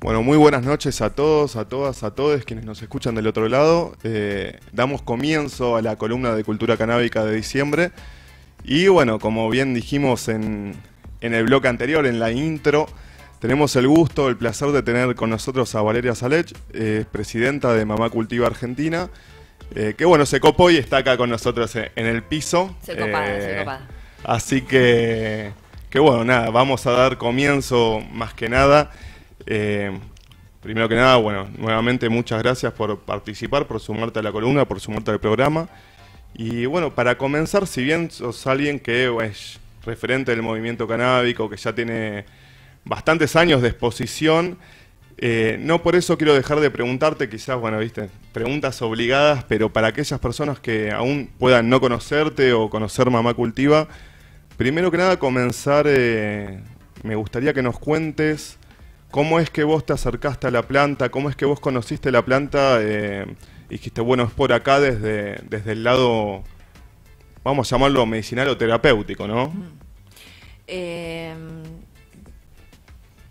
Bueno, muy buenas noches a todos, a todas, a todos quienes nos escuchan del otro lado. Eh, damos comienzo a la columna de cultura canábica de diciembre. Y bueno, como bien dijimos en, el bloque anterior, en la intro, tenemos el gusto, el placer de tener con nosotros a Valeria Salech, eh, presidenta de Mamá Cultiva Argentina, eh, que bueno, se copó y está acá con nosotros en el piso. Se copada, se copada. Así que, que bueno, nada, vamos a dar comienzo más que nada. Eh, primero que nada, bueno, nuevamente muchas gracias por participar, por sumarte a la columna, por sumarte al programa. Y bueno, para comenzar, si bien sos alguien que es referente del movimiento canábico, que ya tiene bastantes años de exposición, eh, no por eso quiero dejar de preguntarte, quizás, bueno, viste, preguntas obligadas, pero para aquellas personas que aún puedan no conocerte o conocer Mamá Cultiva, primero que nada comenzar, eh, me gustaría que nos cuentes ¿Cómo es que vos te acercaste a la planta? ¿Cómo es que vos conociste la planta? Eh, y dijiste, bueno, es por acá desde, desde el lado, vamos a llamarlo medicinal o terapéutico, ¿no? Em,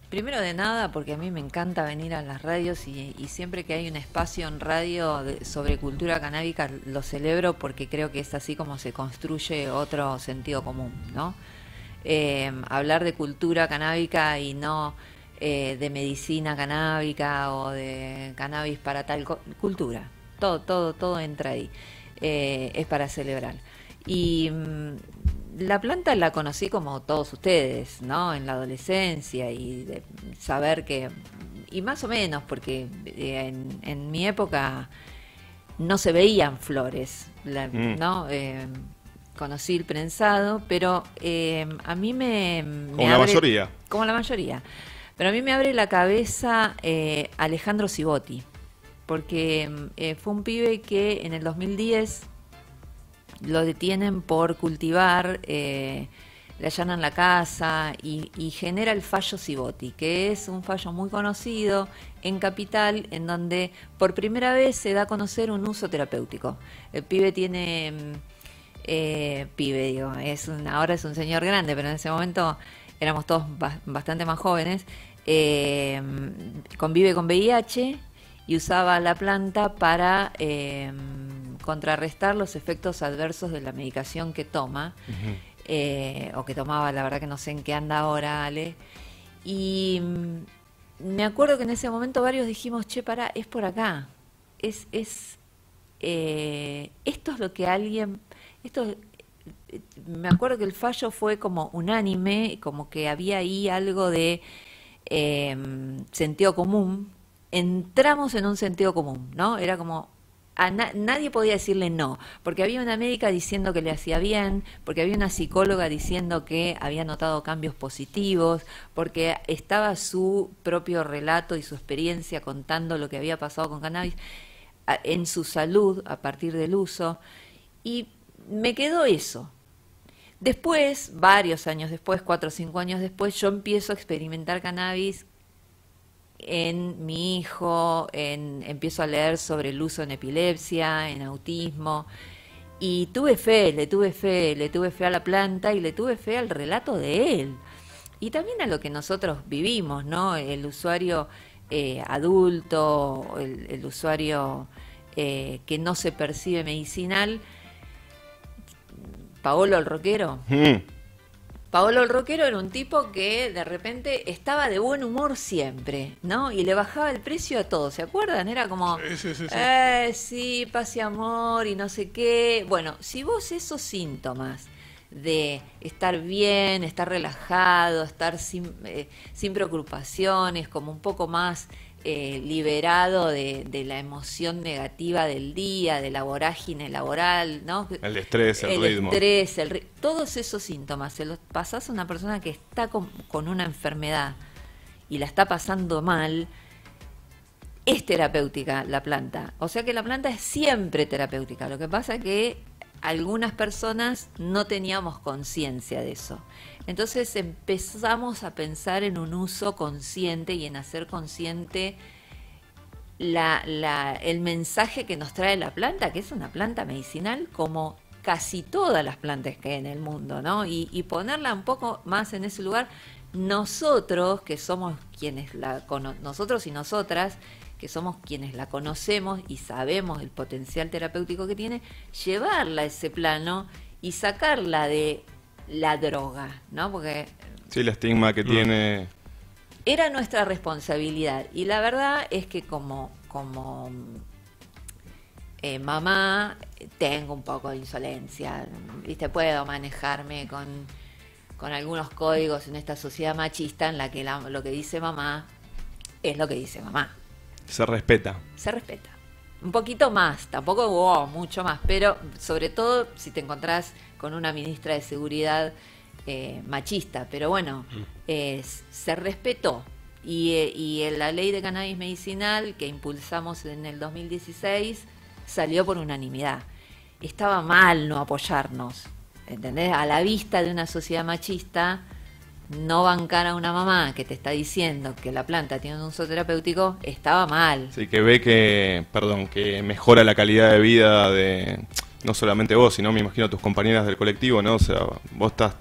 primero de nada, porque a mí me encanta venir a las radios y, siempre que hay un espacio en radio sobre cultura canábica lo celebro porque creo que es así como se construye otro sentido común, ¿no? Em, hablar de cultura canábica y no eh, de medicina canábica o de cannabis para tal cultura. Todo, todo, todo entra ahí. Eh, es para celebrar. Y mm, la planta la conocí como todos ustedes, ¿no? En la adolescencia y de saber que, y más o menos, porque eh, en, mi época no se veían flores, mm. ¿no? conocí el prensado, pero a mí me... como la mayoría. Como la mayoría. Pero a mí me abre la cabeza eh, Alejandro Cibotti, porque mm, eh, fue un pibe que en el 2010 lo detienen por cultivar, eh, le allanan la casa y, genera el fallo Cibotti, que es un fallo muy conocido en Capital, en donde por primera vez se da a conocer un uso terapéutico. El pibe tiene... Mm, pibe, digo, es ahora es un señor grande, pero en ese momento éramos todos bastante más jóvenes, eh, convive con VIH y usaba la planta para eh, contrarrestar los efectos adversos de la medicación que toma, eh, o que tomaba, la verdad que no sé en qué anda ahora, Ale. Y mm, me acuerdo que en ese momento varios dijimos, che, para, es por acá. Es, es, esto es lo que alguien, esto me acuerdo que el fallo fue como unánime, como que había ahí algo de em, sentido común. Entramos en un sentido común, ¿no? Era como a nadie podía decirle no, porque había una médica diciendo que le hacía bien, porque había una psicóloga diciendo que había notado cambios positivos, porque estaba su propio relato y su experiencia contando lo que había pasado con cannabis en su salud a partir del uso. Y me quedó eso, Después, varios años después, cuatro o cinco años después, yo empiezo a experimentar cannabis en mi hijo, empiezo a leer sobre el uso en epilepsia, en autismo, y tuve fe, le tuve fe, le tuve fe a la planta y le tuve fe al relato de él. Y también a lo que nosotros vivimos, ¿no? El usuario eh, adulto, el, usuario eh, que no se percibe medicinal, Paolo el rockero. Mm. Paolo el rockero era un tipo que de repente estaba de buen humor siempre, ¿no? Y le bajaba el precio a todo, ¿se acuerdan? Era como, sí, sí, sí, eh, sí, paz y amor y no sé qué. Bueno, si vos esos síntomas de estar bien, estar relajado, estar sin, eh, sin preocupaciones, como un poco más eh, liberado de, la emoción negativa del día, de la vorágine laboral, ¿no? El estrés, el, ritmo. Estrés, el todos esos síntomas, se los pasás a una persona que está con, una enfermedad y la está pasando mal, es terapéutica la planta. O sea que la planta es siempre terapéutica. Lo que pasa es que algunas personas no teníamos conciencia de eso. Entonces empezamos a pensar en un uso consciente y en hacer consciente el mensaje que nos trae la planta, que es una planta medicinal como casi todas las plantas que hay en el mundo, ¿no? Y, ponerla un poco más en ese lugar, nosotros, que somos quienes la nosotros y nosotras, que somos quienes la conocemos y sabemos el potencial terapéutico que tiene, llevarla a ese plano y sacarla de la droga, ¿no? Porque... Sí, el estigma que mm. tiene... Era nuestra responsabilidad y la verdad es que como, como eh, mamá tengo un poco de insolencia, ¿viste? Puedo manejarme con, con algunos códigos en esta sociedad machista en la que lo que dice mamá es lo que dice mamá. Se respeta. Se respeta. Un poquito más, tampoco mucho más, pero sobre todo si te encontrás con una ministra de Seguridad eh, machista. Pero bueno, mm. se respetó. Y, eh, y en la ley de cannabis medicinal que impulsamos en el 2016 salió por unanimidad. Estaba mal no apoyarnos, ¿entendés? A la vista de una sociedad machista, no bancar a una mamá que te está diciendo que la planta tiene un uso terapéutico estaba mal. Sí, que ve que, perdón, que mejora la calidad de vida de no solamente vos, sino me imagino tus compañeras del colectivo, ¿no? O sea, vos estás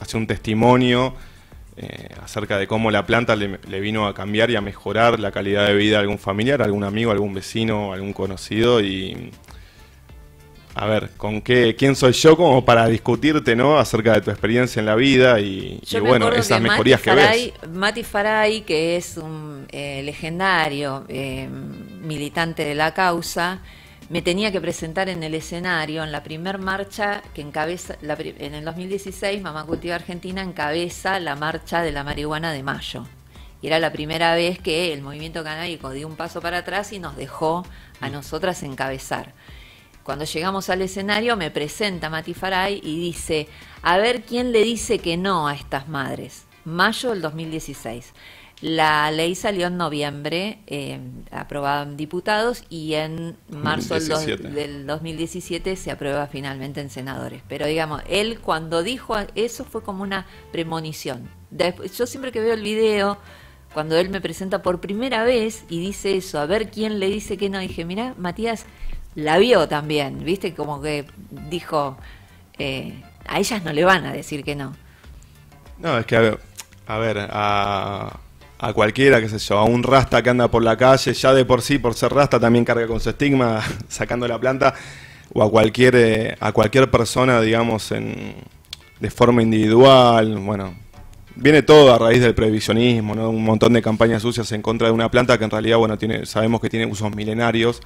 haciendo un testimonio eh, acerca de cómo la planta le, vino a cambiar y a mejorar la calidad de vida de algún familiar, algún amigo, algún vecino, algún conocido y a ver, ¿con qué, quién soy yo como para discutirte, ¿no? Acerca de tu experiencia en la vida y, bueno, esas mejorías que ves. Mati Faray, que es un eh, legendario eh, militante de la causa, me tenía que presentar en el escenario en la primer marcha que encabeza, en el 2016 Mamá Cultiva Argentina encabeza la marcha de la marihuana de mayo. Y era la primera vez que el movimiento canábico dio un paso para atrás y nos dejó a nosotras encabezar. Cuando llegamos al escenario me presenta Mati Faray y dice, a ver quién le dice que no a estas madres. Mayo del 2016. La ley salió en noviembre, eh, aprobada en diputados, y en marzo del, 2017 se aprueba finalmente en senadores. Pero digamos, él cuando dijo eso fue como una premonición. yo siempre que veo el video, cuando él me presenta por primera vez y dice eso, a ver quién le dice que no, dije, mira, Matías la vio también, ¿viste? Como que dijo, eh, a ellas no le van a decir que no. No, es que, a ver, a, a cualquiera, qué sé yo, a un rasta que anda por la calle, ya de por sí, por ser rasta, también carga con su estigma, sacando la planta, o a cualquier, eh, a cualquier persona, digamos, en, de forma individual, bueno, viene todo a raíz del previsionismo, ¿no? Un montón de campañas sucias en contra de una planta que en realidad, bueno, tiene, sabemos que tiene usos milenarios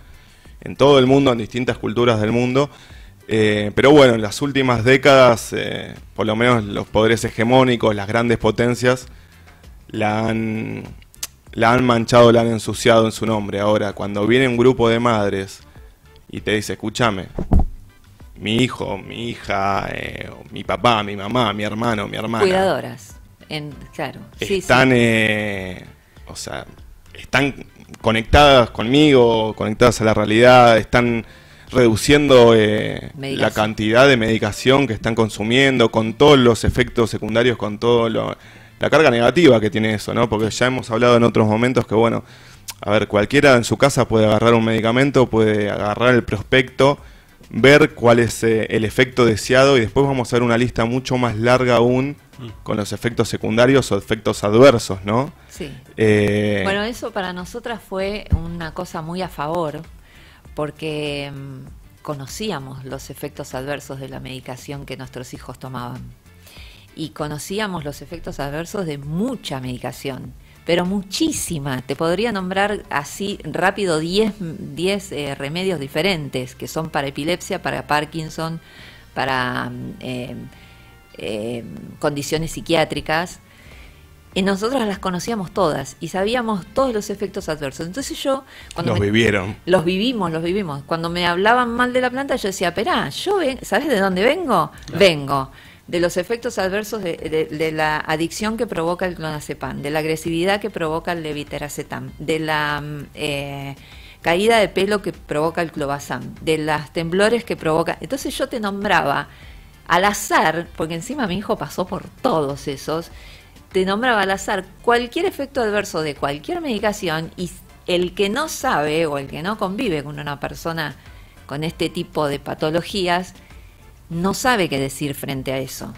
en todo el mundo, en distintas culturas del mundo. Eh, pero bueno, en las últimas décadas, eh, por lo menos los poderes hegemónicos, las grandes potencias, la han, la han manchado, la han ensuciado en su nombre. Ahora, cuando viene un grupo de madres y te dice, escúchame, mi hijo, mi hija, eh, mi papá, mi mamá, mi hermano, mi hermana. Cuidadoras, en, claro. Están, o sea, están conectadas conmigo, conectadas a la realidad, están reduciendo eh, la cantidad de medicación que están consumiendo, con todos los efectos secundarios, con todo la carga negativa que tiene eso, ¿no? Porque ya hemos hablado en otros momentos que, bueno, a ver, cualquiera en su casa puede agarrar un medicamento, puede agarrar el prospecto, ver cuál es eh, el efecto deseado y después vamos a ver una lista mucho más larga aún mm. con los efectos secundarios o efectos adversos, ¿no? Sí. Eh, bueno, eso para nosotras fue una cosa muy a favor porque mm, conocíamos los efectos adversos de la medicación que nuestros hijos tomaban y conocíamos los efectos adversos de mucha medicación pero muchísima. Te podría nombrar así rápido 10 eh, remedios diferentes que son para epilepsia, para Parkinson, para eh, eh, condiciones psiquiátricas. Y nosotros las conocíamos todas y sabíamos todos los efectos adversos. Entonces yo... Cuando los vivieron. Los vivimos, los vivimos. Cuando me hablaban mal de la planta, yo decía, espera, yo ven, ¿sabes de dónde vengo? Vengo de los efectos adversos de, la adicción que provoca el clonazepam, de la agresividad que provoca el levitiracetam, de la mm, eh, caída de pelo que provoca el clobazam, de las temblores que provoca. Entonces yo te nombraba al azar, porque encima mi hijo pasó por todos esos, te nombraba al azar cualquier efecto adverso de cualquier medicación y el que no sabe o el que no convive con una persona con este tipo de patologías, no sabe qué decir frente a eso.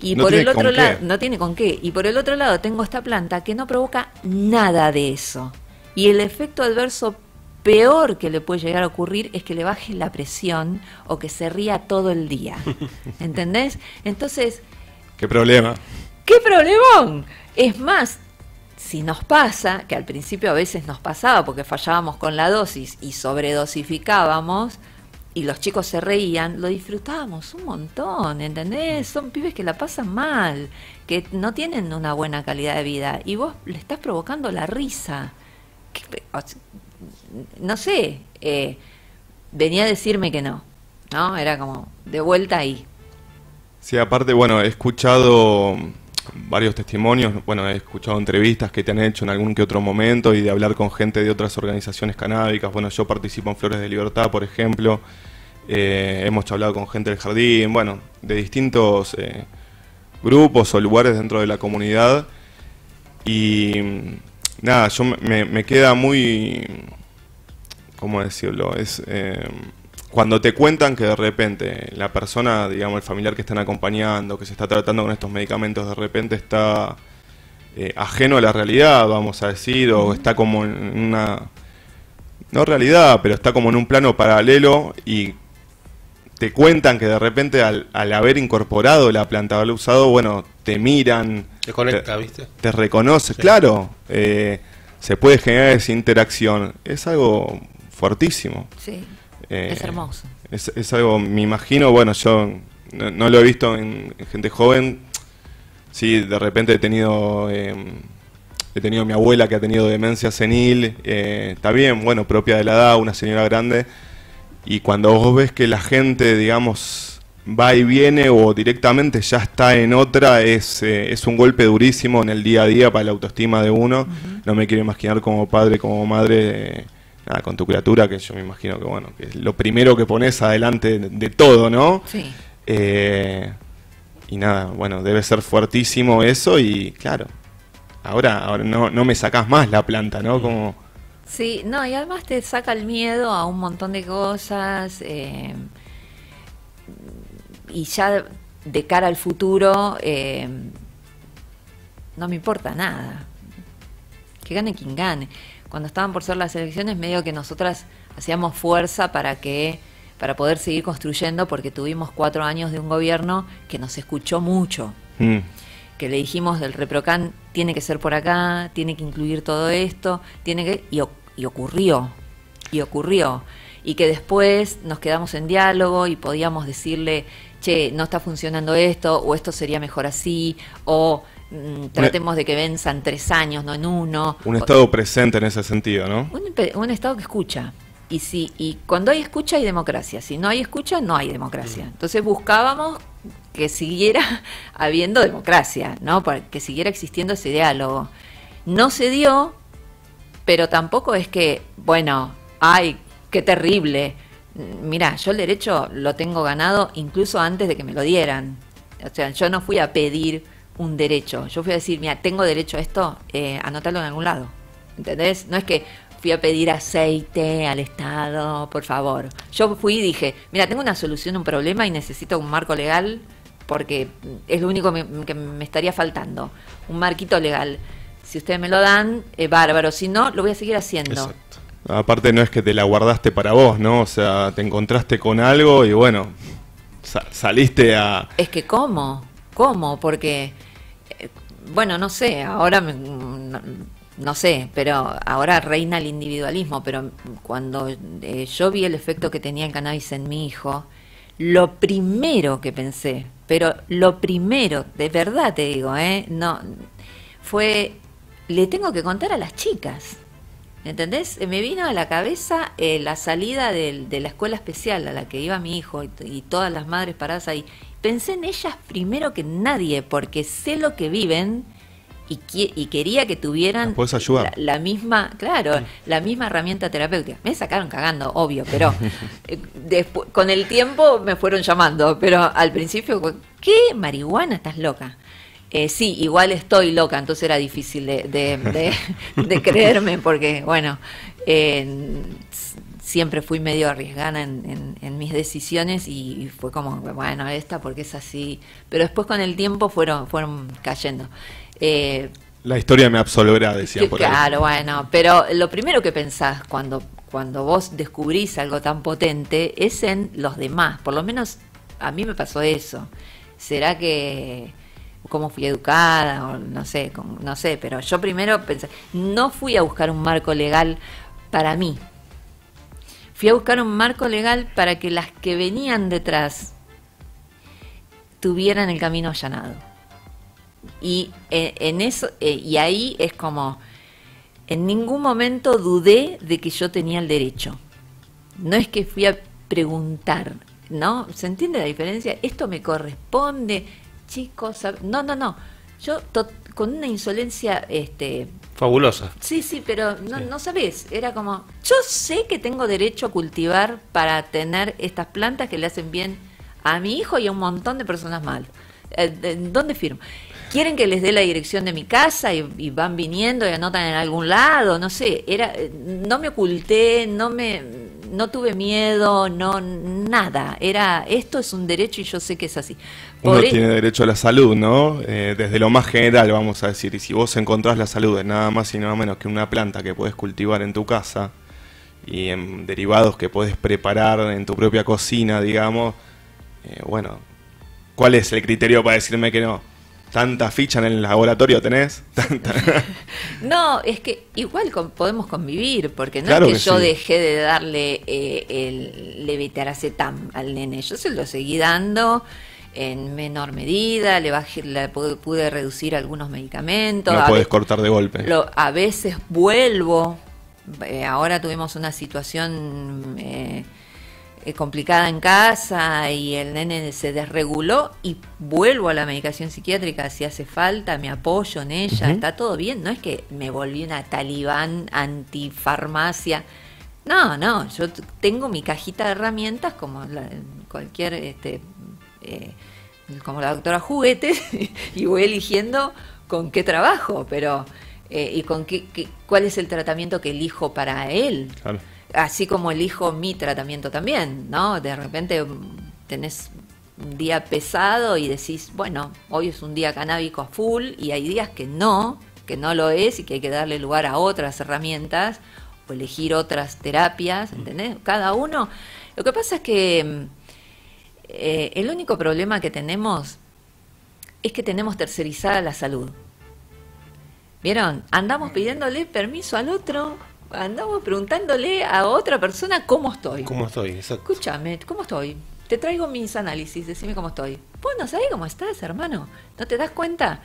Y No por el otro lado, no tiene con qué. Y por el otro lado tengo esta planta que no provoca nada de eso. Y el efecto adverso peor que le puede llegar a ocurrir es que le baje la presión o que se ría todo el día. ¿Entendés? Entonces, ¿Qué problema? ¡Qué problemón! Es más, si nos pasa, que al principio a veces nos pasaba porque fallábamos con la dosis y sobredosificábamos, y los chicos se reían, lo disfrutábamos un montón, ¿entendés? Son pibes que la pasan mal, que no tienen una buena calidad de vida, y vos le estás provocando la risa. ¿Qué pe- o sea, no sé, eh, venía a decirme que no, ¿no? Era como de vuelta ahí. Sí, aparte, bueno, he escuchado varios testimonios, bueno, he escuchado entrevistas que te han hecho en algún que otro momento y de hablar con gente de otras organizaciones canábicas. Bueno, yo participo en Flores de Libertad, por ejemplo. Eh, hemos hablado con gente del jardín, bueno, de distintos eh, grupos o lugares dentro de la comunidad. Y nada, yo me queda muy, ¿cómo decirlo? Es eh, cuando te cuentan que de repente la persona, digamos, el familiar que están acompañando, que se está tratando con estos medicamentos, de repente está eh, ajeno a la realidad, vamos a decir, o está como en una, no realidad, pero está como en un plano paralelo y te cuentan que de repente al, al haber incorporado la planta, haberla usado, bueno, te miran, Te conecta, ¿viste? te reconoce, claro, eh, se puede generar esa interacción, es algo fuertísimo. Sí, Eh, es hermoso. Es, es algo, me imagino, bueno, yo no, no lo he visto en, en gente joven, sí, de repente he tenido, eh, he tenido mi abuela que ha tenido demencia senil, eh, está bien, bueno, propia de la edad, una señora grande, y cuando vos ves que la gente, digamos, va y viene o directamente ya está en otra, es, eh, es un golpe durísimo en el día a día para la autoestima de uno. No me quiero imaginar como padre, como madre, nada, con tu criatura, que yo me imagino que, bueno, que es lo primero que pones adelante de, de todo, ¿no? Sí. Eh, y nada, bueno, debe ser fuertísimo eso y claro, ahora, ahora no, no me sacás más la planta, ¿no? Como... Sí, no, y además te saca el miedo a un montón de cosas. eh, y ya de cara al futuro, eh, no me importa nada. Que gane quien gane. Cuando estaban por ser las elecciones, medio que nosotras hacíamos fuerza para que para poder seguir construyendo, porque tuvimos cuatro años de un gobierno que nos escuchó mucho mm, que le dijimos del Reprocan tiene que ser por acá, tiene que incluir todo esto, tiene que y, ocurrió, y ocurrió. Y que después nos quedamos en diálogo y podíamos decirle, che, no está funcionando esto, o esto sería mejor así, o tratemos de que venzan tres años, no en uno. un O- estado presente en ese sentido, ¿no? un, Estado que escucha. Y, si, y cuando hay escucha hay democracia. Si no hay escucha, no hay democracia. Entonces buscábamos que siguiera habiendo democracia, ¿no? Para que siguiera existiendo ese diálogo. No se dio, pero tampoco es que, bueno, ay, qué terrible. Mira, yo el derecho lo tengo ganado incluso antes de que me lo dieran. O sea, yo no fui a pedir un derecho. Yo fui a decir, mira, tengo derecho a esto, eh, anótalo en algún lado. ¿Entendés? No es que fui a pedir aceite al Estado, por favor. Yo fui y dije, mira, tengo una solución a un problema y necesito un marco legal porque es lo único me- que me estaría faltando. Un marquito legal. Si ustedes me lo dan, eh, bárbaro. Si no, lo voy a seguir haciendo. Exacto. Aparte no es que te la guardaste para vos, ¿no? O sea, te encontraste con algo y bueno, sa- saliste a... Es que cómo, cómo, porque, bueno, no sé, ahora me- no, sé, pero ahora reina el individualismo, pero cuando eh, yo vi el efecto que tenía el cannabis en mi hijo, lo primero que pensé, pero lo primero, de verdad te digo, ¿eh? No, fue, le tengo que contar a las chicas. ¿Entendés? Me vino a la cabeza eh, la salida de la escuela especial a la que iba mi hijo y, y todas las madres paradas ahí. Pensé en ellas primero que en nadie, porque sé lo que viven y, qui- y quería que tuvieran ayudar. La, la misma, claro, la misma herramienta terapéutica. Me sacaron cagando, obvio, pero eh, con el tiempo me fueron llamando, pero al principio, ¿qué marihuana? Estás loca. Eh, sí, igual estoy loca, entonces era difícil de, de- de- de creerme porque, bueno, eh, siempre fui medio arriesgada en, mis decisiones y, fue como, bueno, esta porque es así. Pero después con el tiempo fueron, fueron cayendo. Eh, la historia me absolverá, decía por Claro, bueno, pero lo primero que pensás cuando, cuando vos descubrís algo tan potente es en los demás. Por lo menos a mí me pasó eso. ¿Será que cómo fui educada o no sé, no sé, pero yo primero pensé, no fui a buscar un marco legal para mí. Fui a buscar un marco legal para que las que venían detrás tuvieran el camino allanado. Y eh, en eso eh, y ahí es como en ningún momento dudé de que yo tenía el derecho. No es que fui a preguntar, ¿no? ¿Se entiende la diferencia? Esto me corresponde, chicos. No, no, no. Yo con una insolencia este fabulosa. Sí, sí, pero no, no sabes, era como, yo sé que tengo derecho a cultivar para tener estas plantas que le hacen bien a mi hijo y a un montón de personas mal. Eh, ¿Dónde firmo? quieren que les dé la dirección de mi casa y, van viniendo y anotan en algún lado, no sé, era no me oculté, no me no tuve miedo, no nada, era esto es un derecho y yo sé que es así. Uno tiene derecho a la salud, ¿no? Eh, desde lo más general, vamos a decir, y si vos encontrás la salud en nada más y nada menos que una planta que puedes cultivar en tu casa y en derivados que puedes preparar en tu propia cocina, digamos, eh, bueno, ¿cuál es el criterio para decirme que no? ¿Tanta ficha en el laboratorio tenés? no, es que igual podemos convivir, porque no es que, yo dejé de darle eh, el levitaracetam al nene, yo se lo seguí dando en menor medida, le, bajé, le pude, reducir algunos medicamentos. No puedes cortar de golpe. a veces vuelvo, eh, ahora tuvimos una situación... Eh, eh, complicada en casa y el nene se desreguló y vuelvo a la medicación psiquiátrica si hace falta, me apoyo en ella, está todo bien, no es que me volví una talibán antifarmacia. No, no, yo tengo mi cajita de herramientas como cualquier, este, eh, como la doctora juguetes y voy eligiendo con qué trabajo, pero eh, y con qué, cuál es el tratamiento que elijo para él. Claro así como elijo mi tratamiento también, ¿no? De repente mm, tenés un día pesado y decís, bueno, hoy es un día canábico a full y hay días que no, que no lo es y que hay que darle lugar a otras herramientas o elegir otras terapias, ¿entendés? Cada uno. Lo que pasa es que mm, eh, el único problema que tenemos es que tenemos tercerizada la salud. ¿Vieron? Andamos pidiéndole permiso al otro andamos preguntándole a otra persona cómo estoy. ¿Cómo estoy? Exacto. Escúchame, ¿cómo estoy? Te traigo mis análisis, decime cómo estoy. Vos no sabés cómo estás, hermano. ¿No te das cuenta?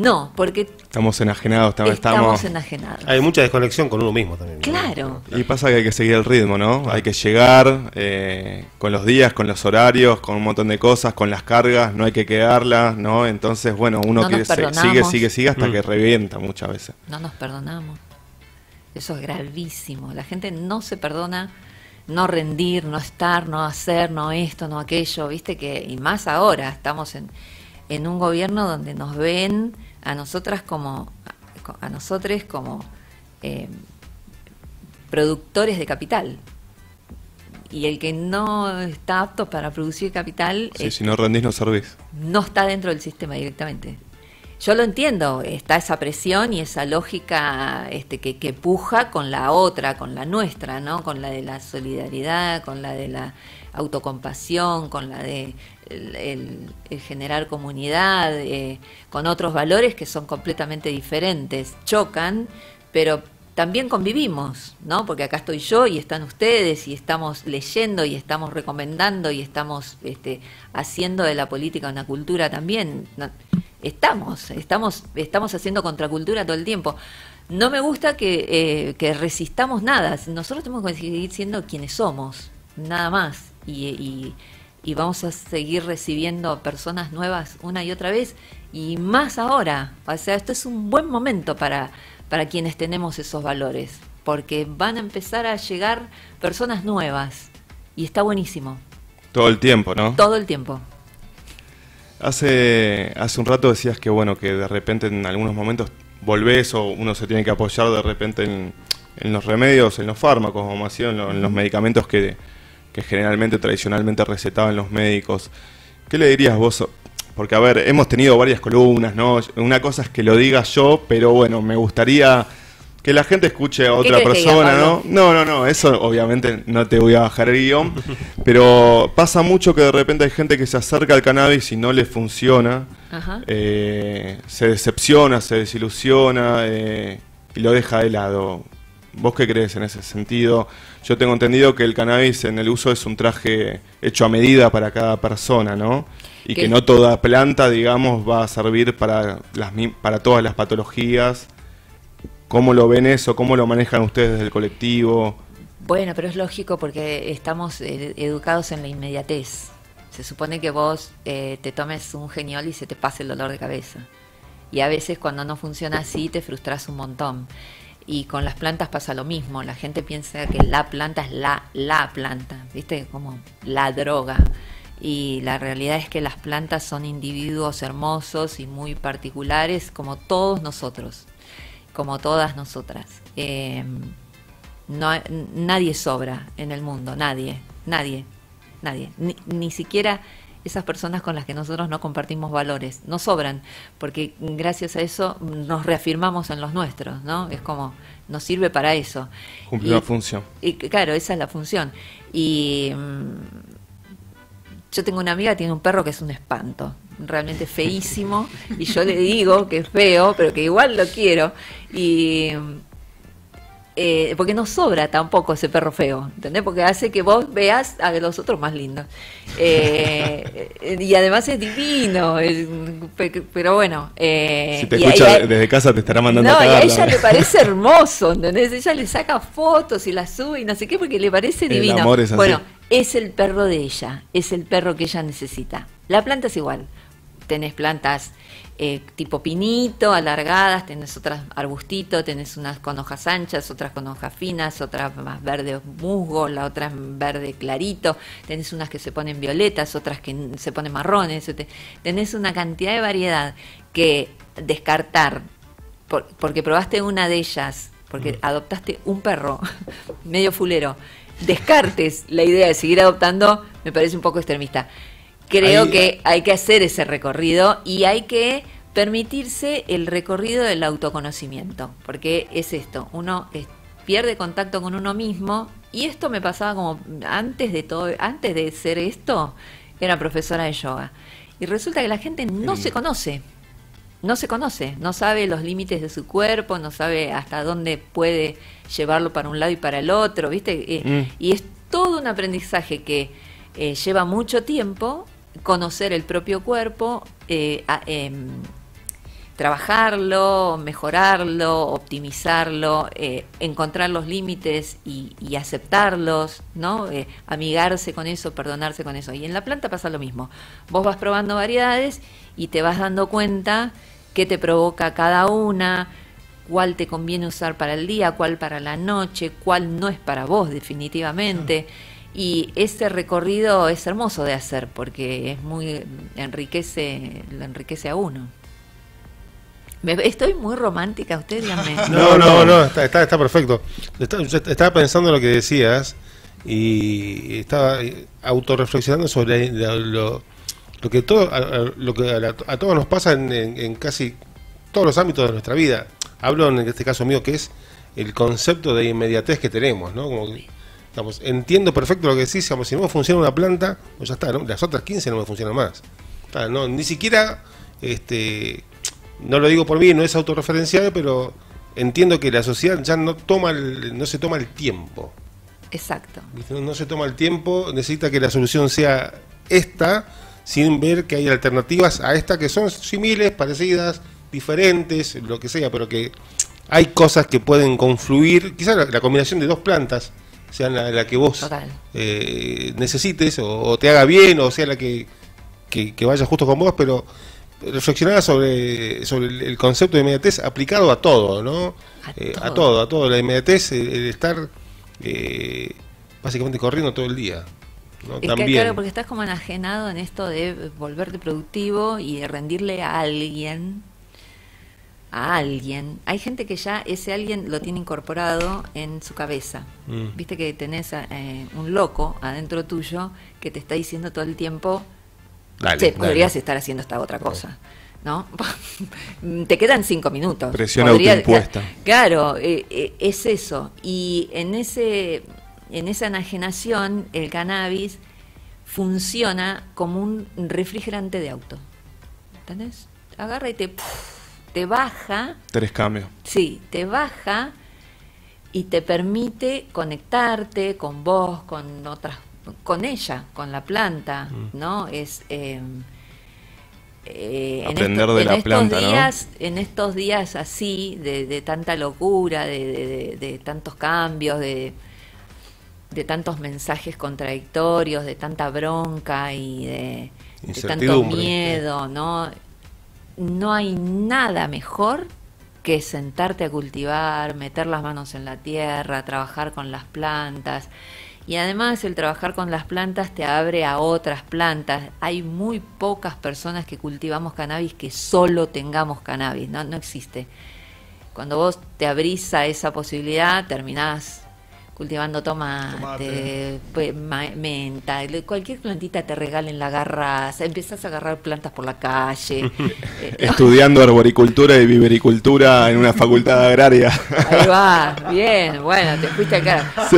No, porque... Estamos enajenados, estamos, estamos enajenados. Hay mucha desconexión con uno mismo también. Claro. Y pasa que hay que seguir el ritmo, ¿no? Hay que llegar eh, con los días, con los horarios, con un montón de cosas, con las cargas, no hay que quedarlas, ¿no? Entonces, bueno, uno quiere, sigue, sigue, sigue hasta mm. que revienta muchas veces. No nos perdonamos. Eso es gravísimo. La gente no se perdona no rendir, no estar, no hacer, no esto, no aquello, viste que, y más ahora, estamos en, en un gobierno donde nos ven a nosotras como, a nosotros como eh, productores de capital. Y el que no está apto para producir capital... Sí, si no rendís no servís. No está dentro del sistema directamente yo lo entiendo, está esa presión y esa lógica este, que, que, puja con la otra, con la nuestra, ¿no? Con la de la solidaridad, con la de la autocompasión, con la de el, generar comunidad, eh, con otros valores que son completamente diferentes, chocan, pero también convivimos, ¿no? Porque acá estoy yo y están ustedes y estamos leyendo y estamos recomendando y estamos este, haciendo de la política una cultura también estamos, estamos, estamos haciendo contracultura todo el tiempo. No me gusta que, eh, resistamos nada. Nosotros tenemos que seguir siendo quienes somos, nada más. Y, y, vamos a seguir recibiendo personas nuevas una y otra vez. Y más ahora. O sea, esto es un buen momento para, para quienes tenemos esos valores. Porque van a empezar a llegar personas nuevas. Y está buenísimo. Todo el tiempo, ¿no? Todo el tiempo. Hace, hace un rato decías que bueno, que de repente en algunos momentos volvés o uno se tiene que apoyar de repente en en los remedios, en los fármacos, como ha sido en, lo- en los medicamentos que, que generalmente, tradicionalmente recetaban los médicos. ¿Qué le dirías vos? Porque, a ver, hemos tenido varias columnas, ¿no? Una cosa es que lo diga yo, pero bueno, me gustaría que la gente escuche a otra persona, ¿no? No, no, no, eso obviamente no te voy a bajar el guion, pero pasa mucho que de repente hay gente que se acerca al cannabis y no le funciona, Ajá. eh, se decepciona, se desilusiona eh, y lo deja de lado. ¿Vos qué crees en ese sentido? Yo tengo entendido que el cannabis en el uso es un traje hecho a medida para cada persona, ¿no? Y Que- que no toda planta, digamos, va a servir para, las, para todas las patologías. ¿Cómo lo ven eso? ¿Cómo lo manejan ustedes desde el colectivo? Bueno, pero es lógico porque estamos eh, educados en la inmediatez. Se supone que vos eh, te tomes un geniol y se te pase el dolor de cabeza. Y a veces cuando no funciona así te frustras un montón. Y con las plantas pasa lo mismo. La gente piensa que la planta es la, la planta, ¿viste? Como la droga. Y la realidad es que las plantas son individuos hermosos y muy particulares como todos nosotros, como todas nosotras. Eh, no, nadie sobra en el mundo, nadie, nadie, nadie. Ni, ni siquiera esas personas con las que nosotros no compartimos valores, no sobran, porque gracias a eso nos reafirmamos en los nuestros, ¿no? Es como, nos sirve para eso. Cumple Y- una función. y claro, esa es la función. Y mm, yo tengo una amiga que tiene un perro que es un espanto, realmente feísimo, y yo le digo que es feo, pero que igual lo quiero. Y eh, porque no sobra tampoco ese perro feo, ¿entendés? Porque hace que vos veas a los otros más lindos. Eh, y además es divino, es- pero bueno. eh, Si te escucha desde casa te estará mandando no, a y a cagar. ella le parece hermoso, ¿entendés? Ella le saca fotos y las sube y no sé qué porque le parece El divino. amor es así. Bueno, es el perro de ella, es el perro que ella necesita. La planta es igual. Tenés plantas eh, tipo pinito, alargadas, tenés otras arbustito, tenés unas con hojas anchas, otras con hojas finas, otras más verde musgo, la otra es verde clarito, tenés unas que se ponen violetas, otras que se ponen marrones, te- tenés una cantidad de variedad que descartar por- porque probaste una de ellas, porque adoptaste un perro medio fulero, descartes la idea de seguir adoptando, me parece un poco extremista. Creo Ahí- que hay que hacer ese recorrido y hay que permitirse el recorrido del autoconocimiento, porque es esto, uno es- pierde contacto con uno mismo y esto me pasaba como antes de todo, antes de ser esto, era profesora de yoga. Y resulta que la gente no se conoce no se conoce, no sabe los límites de su cuerpo, no sabe hasta dónde puede llevarlo para un lado y para el otro, ¿viste? Eh, Mm. Y es todo un aprendizaje que eh, lleva mucho tiempo, conocer el propio cuerpo, eh, a- em, trabajarlo, mejorarlo, optimizarlo, eh, encontrar los límites y, aceptarlos, ¿no? Eh, amigarse con eso, perdonarse con eso. Y en la planta pasa lo mismo. Vos vas probando variedades y te vas dando cuenta qué te provoca cada una, cuál te conviene usar para el día, cuál para la noche, cuál no es para vos definitivamente. Y ese recorrido es hermoso de hacer porque es muy enriquece, enriquece a uno. Me- estoy muy romántica, usted dígame. No, no, no, está, está, está perfecto. Está- estaba pensando en lo que decías y estaba eh, autorreflexionando sobre lo, lo que todo, a, lo que a, a todos nos pasa en, en- en casi todos los ámbitos de nuestra vida. Hablo en este caso mío que es el concepto de inmediatez que tenemos, ¿no? Como que, digamos, entiendo perfecto lo que decís, digamos, si no me funciona una planta, pues ya está, ¿no? las otras 15 no me funcionan más. No, ni siquiera este no lo digo por mí, no es autorreferencial, pero entiendo que la sociedad ya no toma el- no se toma el tiempo. Exacto. No, no se toma el tiempo, necesita que la solución sea esta, sin ver que hay alternativas a esta que son similares, parecidas, diferentes, lo que sea, pero que hay cosas que pueden confluir, quizás la, la combinación de dos plantas sea la, la que vos eh, necesites o, o te haga bien o sea la que, que, que vaya justo con vos, pero reflexionar sobre, sobre el, concepto de inmediatez aplicado a todo, ¿no? A Eh, a todo. a todo. La inmediatez, el, el estar eh, básicamente corriendo todo el día. ¿no? Es que, También. claro, porque estás como enajenado en esto de volverte productivo y de rendirle a alguien a alguien, hay gente que ya ese alguien lo tiene incorporado en su cabeza. Mm. Viste que tenés eh, un loco adentro tuyo que te está diciendo todo el tiempo, Dale, "Che, dale. podrías estar haciendo esta otra cosa. ¿No? te quedan cinco minutos. Presión Podría- autoimpuesta. Claro, eh, eh, es eso. Y en ese, en esa enajenación, el cannabis funciona como un refrigerante de auto. ¿Entendés? Agarra y te, te baja, Tres cambios. sí, te baja y te permite conectarte con vos, con otras, con ella, con la planta, ¿no? Es eh, eh, en Aprender esto- de en la estos planta, ¿no? días, en estos días así de, de tanta locura, de, de- tantos cambios, de, de tantos mensajes contradictorios, de tanta bronca y de, de tanto miedo, ¿no? No hay nada mejor que sentarte a cultivar, meter las manos en la tierra, trabajar con las plantas. Y además el trabajar con las plantas te abre a otras plantas. Hay muy pocas personas que cultivamos cannabis que solo tengamos cannabis, no, no existe. Cuando vos te abrís a esa posibilidad, terminás cultivando tomate, Tomate. pues, menta, cualquier plantita te regalen la agarras, empezás a agarrar plantas por la calle. Eh, Estudiando arboricultura y vivericultura en una facultad agraria. Ahí va, bien, bueno, te fuiste acá. No,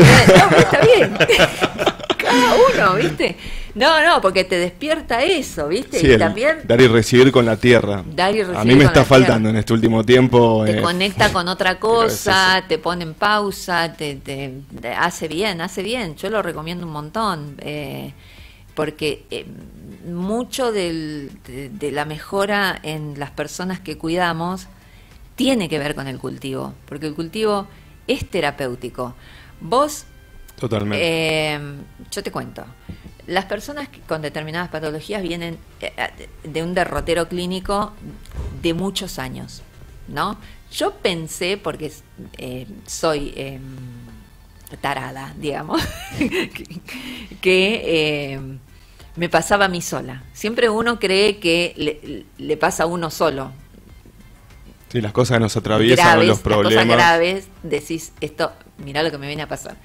pero está bien. Cada uno, ¿viste? No, no, porque te despierta eso, ¿viste? Sí, y también dar y recibir con la tierra. Dar y A recibir mí me con está faltando tierra. en este último tiempo. te eh, conecta con otra es cosa, te pone en pausa, te, te- te hace bien, hace bien. Yo lo recomiendo un montón, eh, porque eh, mucho del- de, de la mejora en las personas que cuidamos tiene que ver con el cultivo, porque el cultivo es terapéutico. Vos Totalmente. eh, yo te cuento. Las personas con determinadas patologías vienen eh, de un derrotero clínico de muchos años, ¿no? Yo pensé, porque eh, soy eh, tarada, digamos, que, eh, me pasaba a mí sola. Siempre uno cree que le, le pasa a uno solo, sí, las cosas nos atraviesan, graves, los las cosas problemas. graves, decís, esto, mirá lo que me viene a pasar.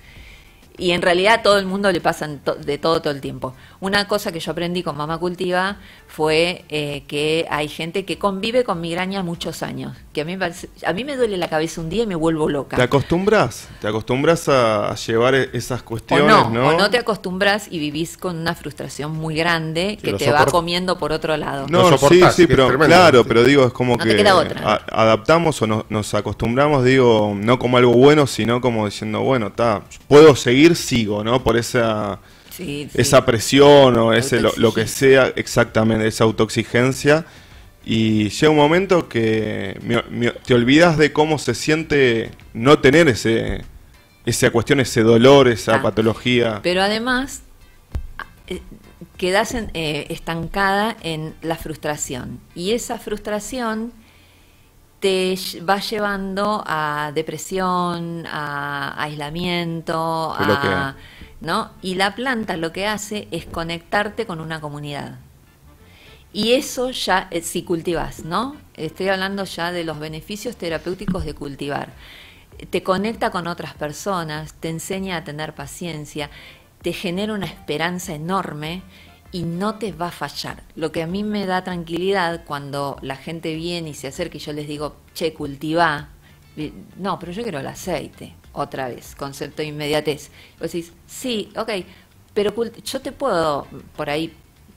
Y en realidad a todo el mundo le pasan to- de todo todo el tiempo. Una cosa que yo aprendí con Mamá Cultiva fue eh, que hay gente que convive con migraña muchos años. Que a mí, me parece- a mí me duele la cabeza un día y me vuelvo loca. Te acostumbras, te acostumbras a, a llevar e- esas o cuestiones, no, ¿no? o no te acostumbras y vivís con una frustración muy grande que te va comiendo por otro lado. No, Lo sí, soportás, sí, pero tremendo. claro, pero digo, es como No te que queda otra. a- adaptamos o no- nos acostumbramos, digo, no como algo bueno, sino como diciendo, bueno, está, puedo seguir, sigo, ¿no? Por esa Sí, sí. esa presión o ese lo, lo que sea, exactamente, esa autoexigencia. Y llega un momento que me- me- te olvidas de cómo se siente no tener ese esa cuestión, ese dolor, esa Ah. patología. Pero además, eh, quedas en- eh, estancada en la frustración. Y esa frustración te va llevando a depresión, a aislamiento, a, ¿no? Y la planta lo que hace es conectarte con una comunidad. Y eso ya, eh, si cultivas, ¿no? Estoy hablando ya de los beneficios terapéuticos de cultivar. Te conecta con otras personas, te enseña a tener paciencia, te genera una esperanza enorme y no te va a fallar. Lo que a mí me da tranquilidad cuando la gente viene y se acerca y yo les digo, che, cultivá. No, pero yo quiero el aceite, otra vez, concepto de inmediatez. Vos decís, sí, ok, pero yo te puedo por ahí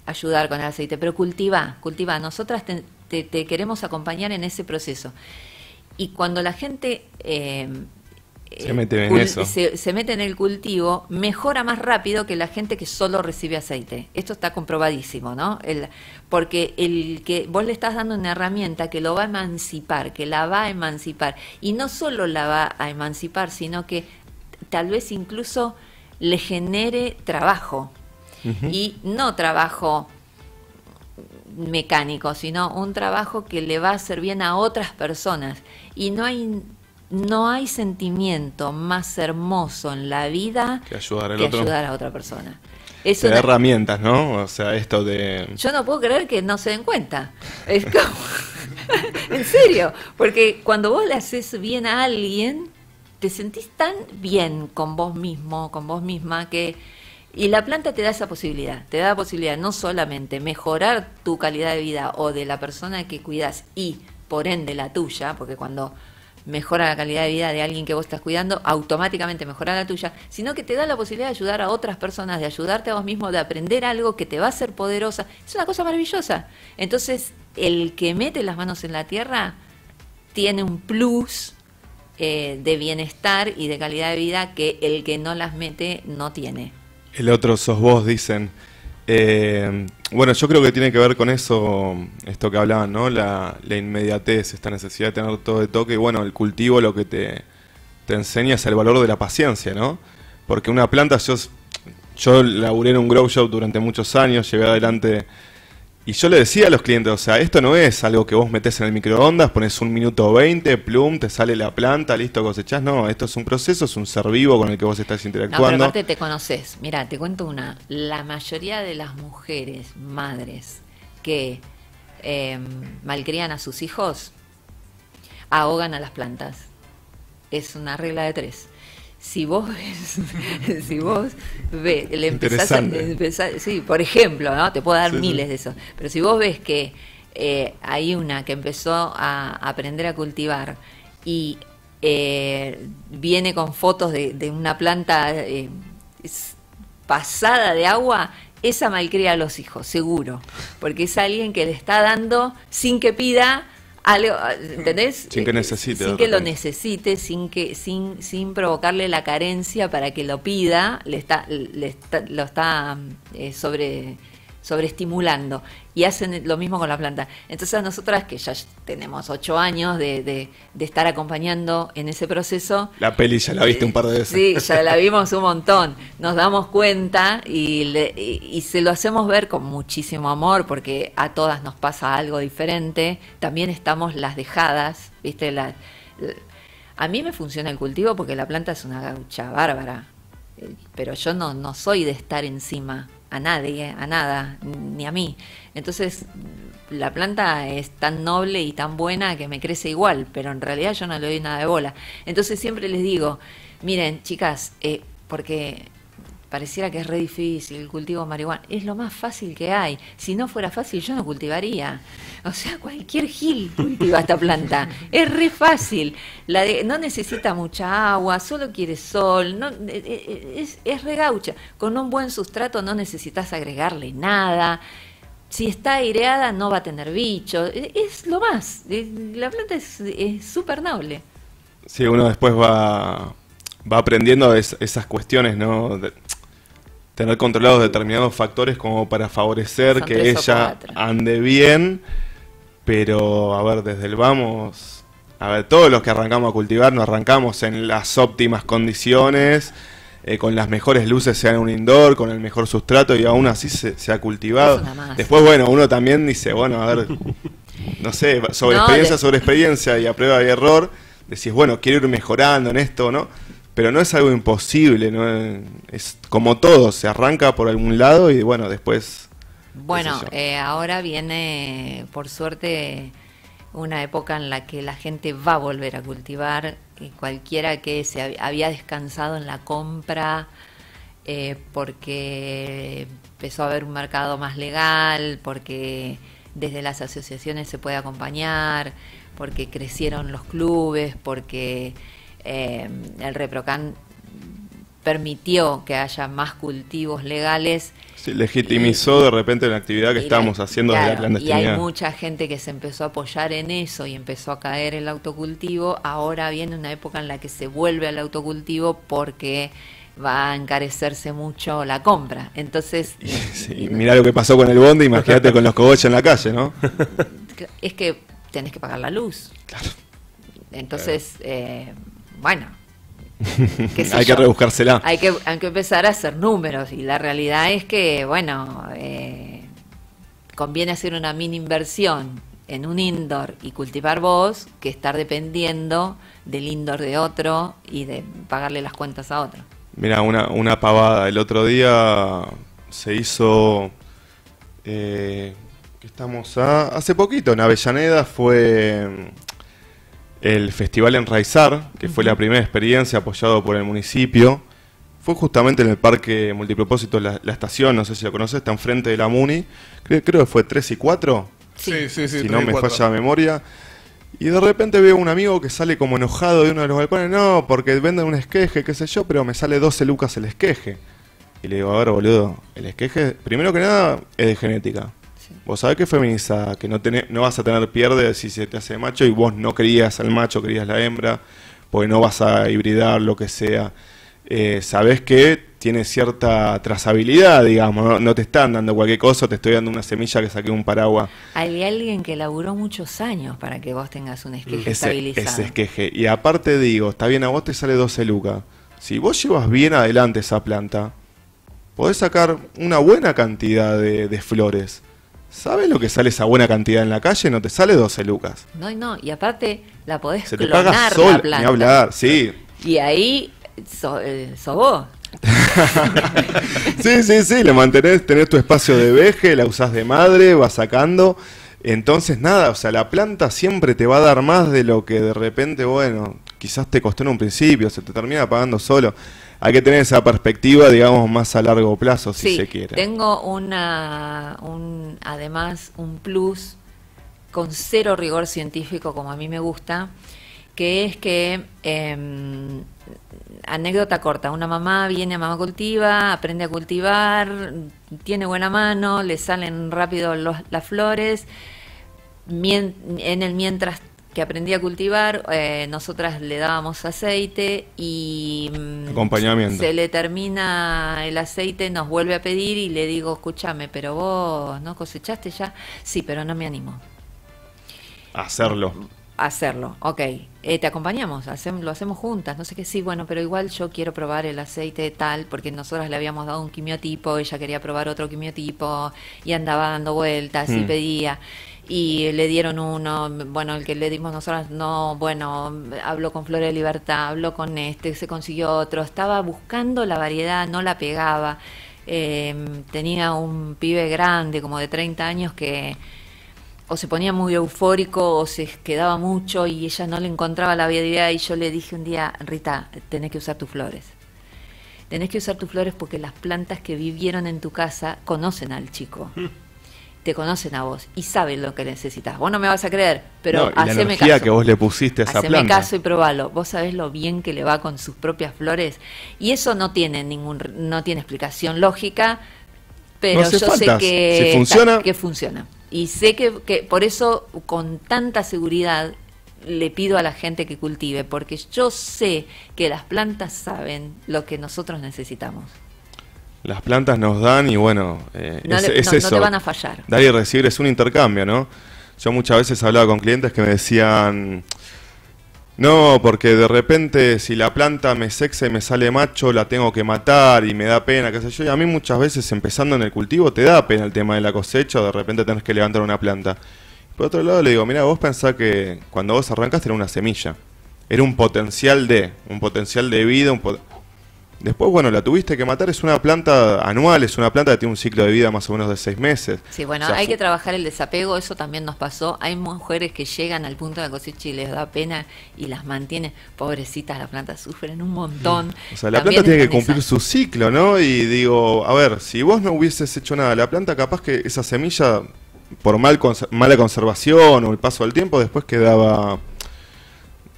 ayudar con el aceite, pero cultiva, cultiva. Nosotras te, te- te queremos acompañar en ese proceso. Y cuando la gente eh, Se eh, mete en eso. Se, se mete en el cultivo, mejora más rápido que la gente que solo recibe aceite. Esto está comprobadísimo, ¿no? El- porque el que vos le estás dando una herramienta que lo va a emancipar, que la va a emancipar. Y no solo la va a emancipar, sino que tal vez incluso le genere trabajo. Y no trabajo mecánico, sino un trabajo que le va a hacer bien a otras personas. Y no hay, no hay sentimiento más hermoso en la vida Que ayudar que ayudar a otra persona. Es una- herramientas, ¿no? O sea, esto de... yo no puedo creer que no se den cuenta. Es como, en serio, porque cuando vos le haces bien a alguien, te sentís tan bien con vos mismo, con vos misma, que... Y la planta te da esa posibilidad, te da la posibilidad no solamente mejorar tu calidad de vida o de la persona que cuidas y por ende la tuya, porque cuando mejora la calidad de vida de alguien que vos estás cuidando, automáticamente mejora la tuya, sino que te da la posibilidad de ayudar a otras personas, de ayudarte a vos mismo, de aprender algo que te va a hacer poderosa. Es una cosa maravillosa. Entonces, el que mete las manos en la tierra tiene un plus eh, de bienestar y de calidad de vida que el que no las mete no tiene. El otro sos vos, dicen. Eh, bueno, yo creo que tiene que ver con eso, esto que hablaban, ¿no? La, inmediatez, esta necesidad de tener todo de toque. Y bueno, el cultivo lo que te, te enseña es el valor de la paciencia, ¿no? Porque una planta, yo, yo laburé en un grow shop durante muchos años, llevé adelante y yo le decía a los clientes, o sea, esto no es algo que vos metes en el microondas, pones un minuto 20, plum, te sale la planta, listo, cosechás. No, esto es un proceso, es un ser vivo con el que vos estás interactuando. No, pero aparte te conoces. Mira, te cuento una. La mayoría de las mujeres, madres, que em, malcrían a sus hijos, ahogan a las plantas. Es una regla de tres si vos ves, si vos ves, le empezás, a, sí, por ejemplo, ¿no? Te puedo dar miles de esos, pero si vos ves que eh, hay una que empezó a aprender a cultivar y eh, viene con fotos de, una planta eh, pasada de agua, esa malcría a los hijos, seguro, porque es alguien que le está dando sin que pida algo, ¿entendés? Sin que necesite. Sin que lo necesite, sin que sin sin provocarle la carencia para que lo pida, le está, le lo está eh, sobre sobreestimulando y hacen lo mismo con la planta. Entonces a nosotras que ya tenemos ocho años de, de, estar acompañando en ese proceso. La peli ya la viste un par de veces. Sí, ya la vimos un montón. Nos damos cuenta y, y, se lo hacemos ver con muchísimo amor porque a todas nos pasa algo diferente. También estamos las dejadas, ¿viste? La, a mí me funciona el cultivo porque la planta es una gaucha bárbara, eh, pero yo no, no soy de estar encima a nadie, a nada, ni a mí. Entonces, la planta es tan noble y tan buena que me crece igual, pero en realidad yo no le doy nada de bola. Entonces siempre les digo, miren, chicas, eh, porque pareciera que es re difícil el cultivo de marihuana. Es lo más fácil que hay. Si no fuera fácil, yo no cultivaría. O sea, cualquier gil cultiva esta planta. Es re fácil. No necesita mucha agua, solo quiere sol. No, eh, eh, es, es re gaucha. Con un buen sustrato no necesitas agregarle nada. Si está aireada, no va a tener bichos. E, es lo más. La planta es súper noble. Sí, uno después va, va aprendiendo esas cuestiones, ¿no? Tener controlados determinados factores como para favorecer que ella ande bien, pero a ver, desde el vamos, a ver, todos los que arrancamos a cultivar nos arrancamos en las óptimas condiciones, eh, con las mejores luces, sea en un indoor, con el mejor sustrato y aún así se, ha cultivado. Después, bueno, uno también dice, bueno, a ver, no sé, sobre experiencia, sobre experiencia y a prueba y error, decís, bueno, quiero ir mejorando en esto, ¿no? Pero no es algo imposible, ¿no? Es como todo, se arranca por algún lado y bueno, después... Bueno, eh, ahora viene, por suerte, una época en la que la gente va a volver a cultivar, y cualquiera que se había descansado en la compra, eh, porque empezó a haber un mercado más legal, porque desde las asociaciones se puede acompañar, porque crecieron los clubes, porque eh, el ReproCan permitió que haya más cultivos legales. Legitimizó de repente la actividad que estábamos haciendo desde la clandestinidad. Y hay mucha gente que se empezó a apoyar en eso y empezó a caer el autocultivo. Ahora viene una época en la que se vuelve al autocultivo porque va a encarecerse mucho la compra. Entonces. Sí, mira lo que pasó con el bonde, imagínate con los cogoches en la calle, ¿no? Es que tenés que pagar la luz. Claro. Entonces, eh, bueno, hay que rebuscársela. Hay que, hay que empezar a hacer números y la realidad es que, bueno, eh, conviene hacer una mini inversión en un indoor y cultivar vos que estar dependiendo del indoor de otro y de pagarle las cuentas a otro. Mira, una, una pavada. El otro día se hizo eh, estamos a- hace poquito en Avellaneda fue el festival Enraizar, que fue la primera experiencia apoyado por el municipio. Fue justamente en el parque multipropósito La, La Estación, no sé si lo conoces, está enfrente de la Muni. Creo, creo que fue 3 y 4, Sí. Sí, sí, sí. si no me falla la memoria. Y de repente veo un amigo que sale como enojado de uno de los balcones, no, porque venden un esqueje, qué sé yo, pero me sale 12 lucas el esqueje. Y le digo, a ver, boludo, el esqueje, primero que nada, es de genética. Vos sabés que es feminizada, que no, tenés, no vas a tener pierde si se te hace macho y vos no querías al macho, querías la hembra, porque no vas a hibridar lo que sea. Eh, sabés que tiene cierta trazabilidad, digamos, ¿no? no te están dando cualquier cosa, te estoy dando una semilla que saqué un paraguas. Hay alguien que laburó muchos años para que vos tengas un esqueje Ese, estabilizado. ese esqueje. Y aparte digo, está bien, a vos te sale 12 lucas. Si vos llevas bien adelante esa planta, podés sacar una buena cantidad de, de flores. ¿Sabes lo que sale esa buena cantidad en la calle? No te sale 12 lucas. No, no, y aparte la podés Se te clonar paga la sol, planta. ni hablar, sí. Y ahí so, eh, sos vos. Sí, sí, sí, le mantenés, tenés tu espacio de veje, la usás de madre, vas sacando. Entonces, nada, o sea, la planta siempre te va a dar más de lo que de repente, bueno, quizás te costó en un principio, se te termina pagando solo. Hay que tener esa perspectiva, digamos, más a largo plazo, si sí, se quiere. tengo una, un, además un plus con cero rigor científico como a mí me gusta, que es que, em, anécdota corta, una mamá viene a mamá cultiva, aprende a cultivar, tiene buena mano, le salen rápido los- las flores, en el mientras que aprendí a cultivar, eh, nosotras le dábamos aceite y mm, Acompañamiento. se le termina el aceite, nos vuelve a pedir y le digo, escúchame, pero vos no cosechaste ya, sí, pero no me animo Hacerlo. Hacerlo. Ok, eh, te acompañamos, hacem- lo hacemos juntas, no sé qué, sí, bueno, pero igual yo quiero probar el aceite tal, porque nosotras le habíamos dado un quimiotipo, ella quería probar otro quimiotipo y andaba dando vueltas y Mm. pedía. Y le dieron uno, bueno, el que le dimos nosotras, no, bueno, habló con Flor de Libertad, habló con este, se consiguió otro, estaba buscando la variedad, no la pegaba. Eh, tenía un pibe grande, como de 30 años, que o se ponía muy eufórico o se quedaba mucho y ella no le encontraba la variedad y yo le dije un día, Rita, tenés que usar tus flores. Tenés que usar tus flores porque las plantas que vivieron en tu casa conocen al chico. Te conocen a vos y saben lo que necesitas. Vos no me vas a creer, pero No, la haceme caso. que vos le pusiste a esa Haceme planta. caso y probalo. Vos sabés lo bien que le va con sus propias flores y eso no tiene ningún no tiene explicación lógica, pero No yo sé que Si funciona- que funciona. Y sé que, que por eso con tanta seguridad le pido a la gente que cultive, porque yo sé que las plantas saben lo que nosotros necesitamos. Las plantas nos dan y bueno, eh, No es, le- es no- no eso. te van a fallar. Dar y recibir es un intercambio, ¿no? Yo muchas veces hablaba con clientes que me decían, no, porque de repente si la planta me sexa y me sale macho, la tengo que matar y me da pena, qué sé yo. Y a mí muchas veces empezando en el cultivo te da pena el tema de la cosecha, o de repente tenés que levantar una planta. Por otro lado le digo, mira, vos pensás que cuando vos arrancaste era una semilla. Era un potencial de, un potencial de vida, un po- Después, bueno, la tuviste que matar, es una planta anual, es una planta que tiene un ciclo de vida más o menos de seis meses. Sí, bueno, O sea, hay que trabajar el desapego, eso también nos pasó. Hay mujeres que llegan al punto de la cosecha y les da pena y las mantienen. Pobrecitas, las plantas sufren un montón. O sea, la También planta tiene que cumplir su ciclo, ¿no? Y digo, a ver, si vos no hubieses hecho nada, la planta capaz que esa semilla, por mal cons- mala conservación o el paso del tiempo, después quedaba,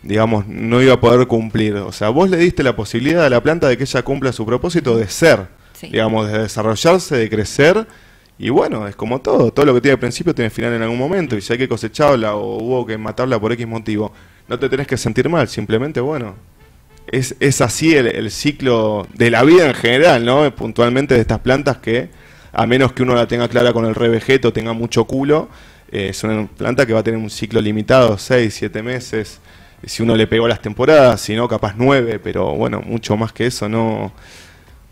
digamos, no iba a poder cumplir. O sea, vos le diste la posibilidad a la planta de que ella cumpla su propósito de ser, Sí. digamos, de desarrollarse, de crecer. Y bueno, es como todo, todo lo que tiene principio tiene final en algún momento. Y si hay que cosecharla o hubo que matarla por X motivo, no te tenés que sentir mal, simplemente, bueno, es, es así el, el ciclo de la vida en general, ¿no? Puntualmente de estas plantas que, a menos que uno la tenga clara con el revegeto, tenga mucho culo, eh, es una planta que va a tener un ciclo limitado, 6, 7 meses. Si uno le pegó las temporadas, si no, capaz 9, pero bueno, mucho más que eso, no.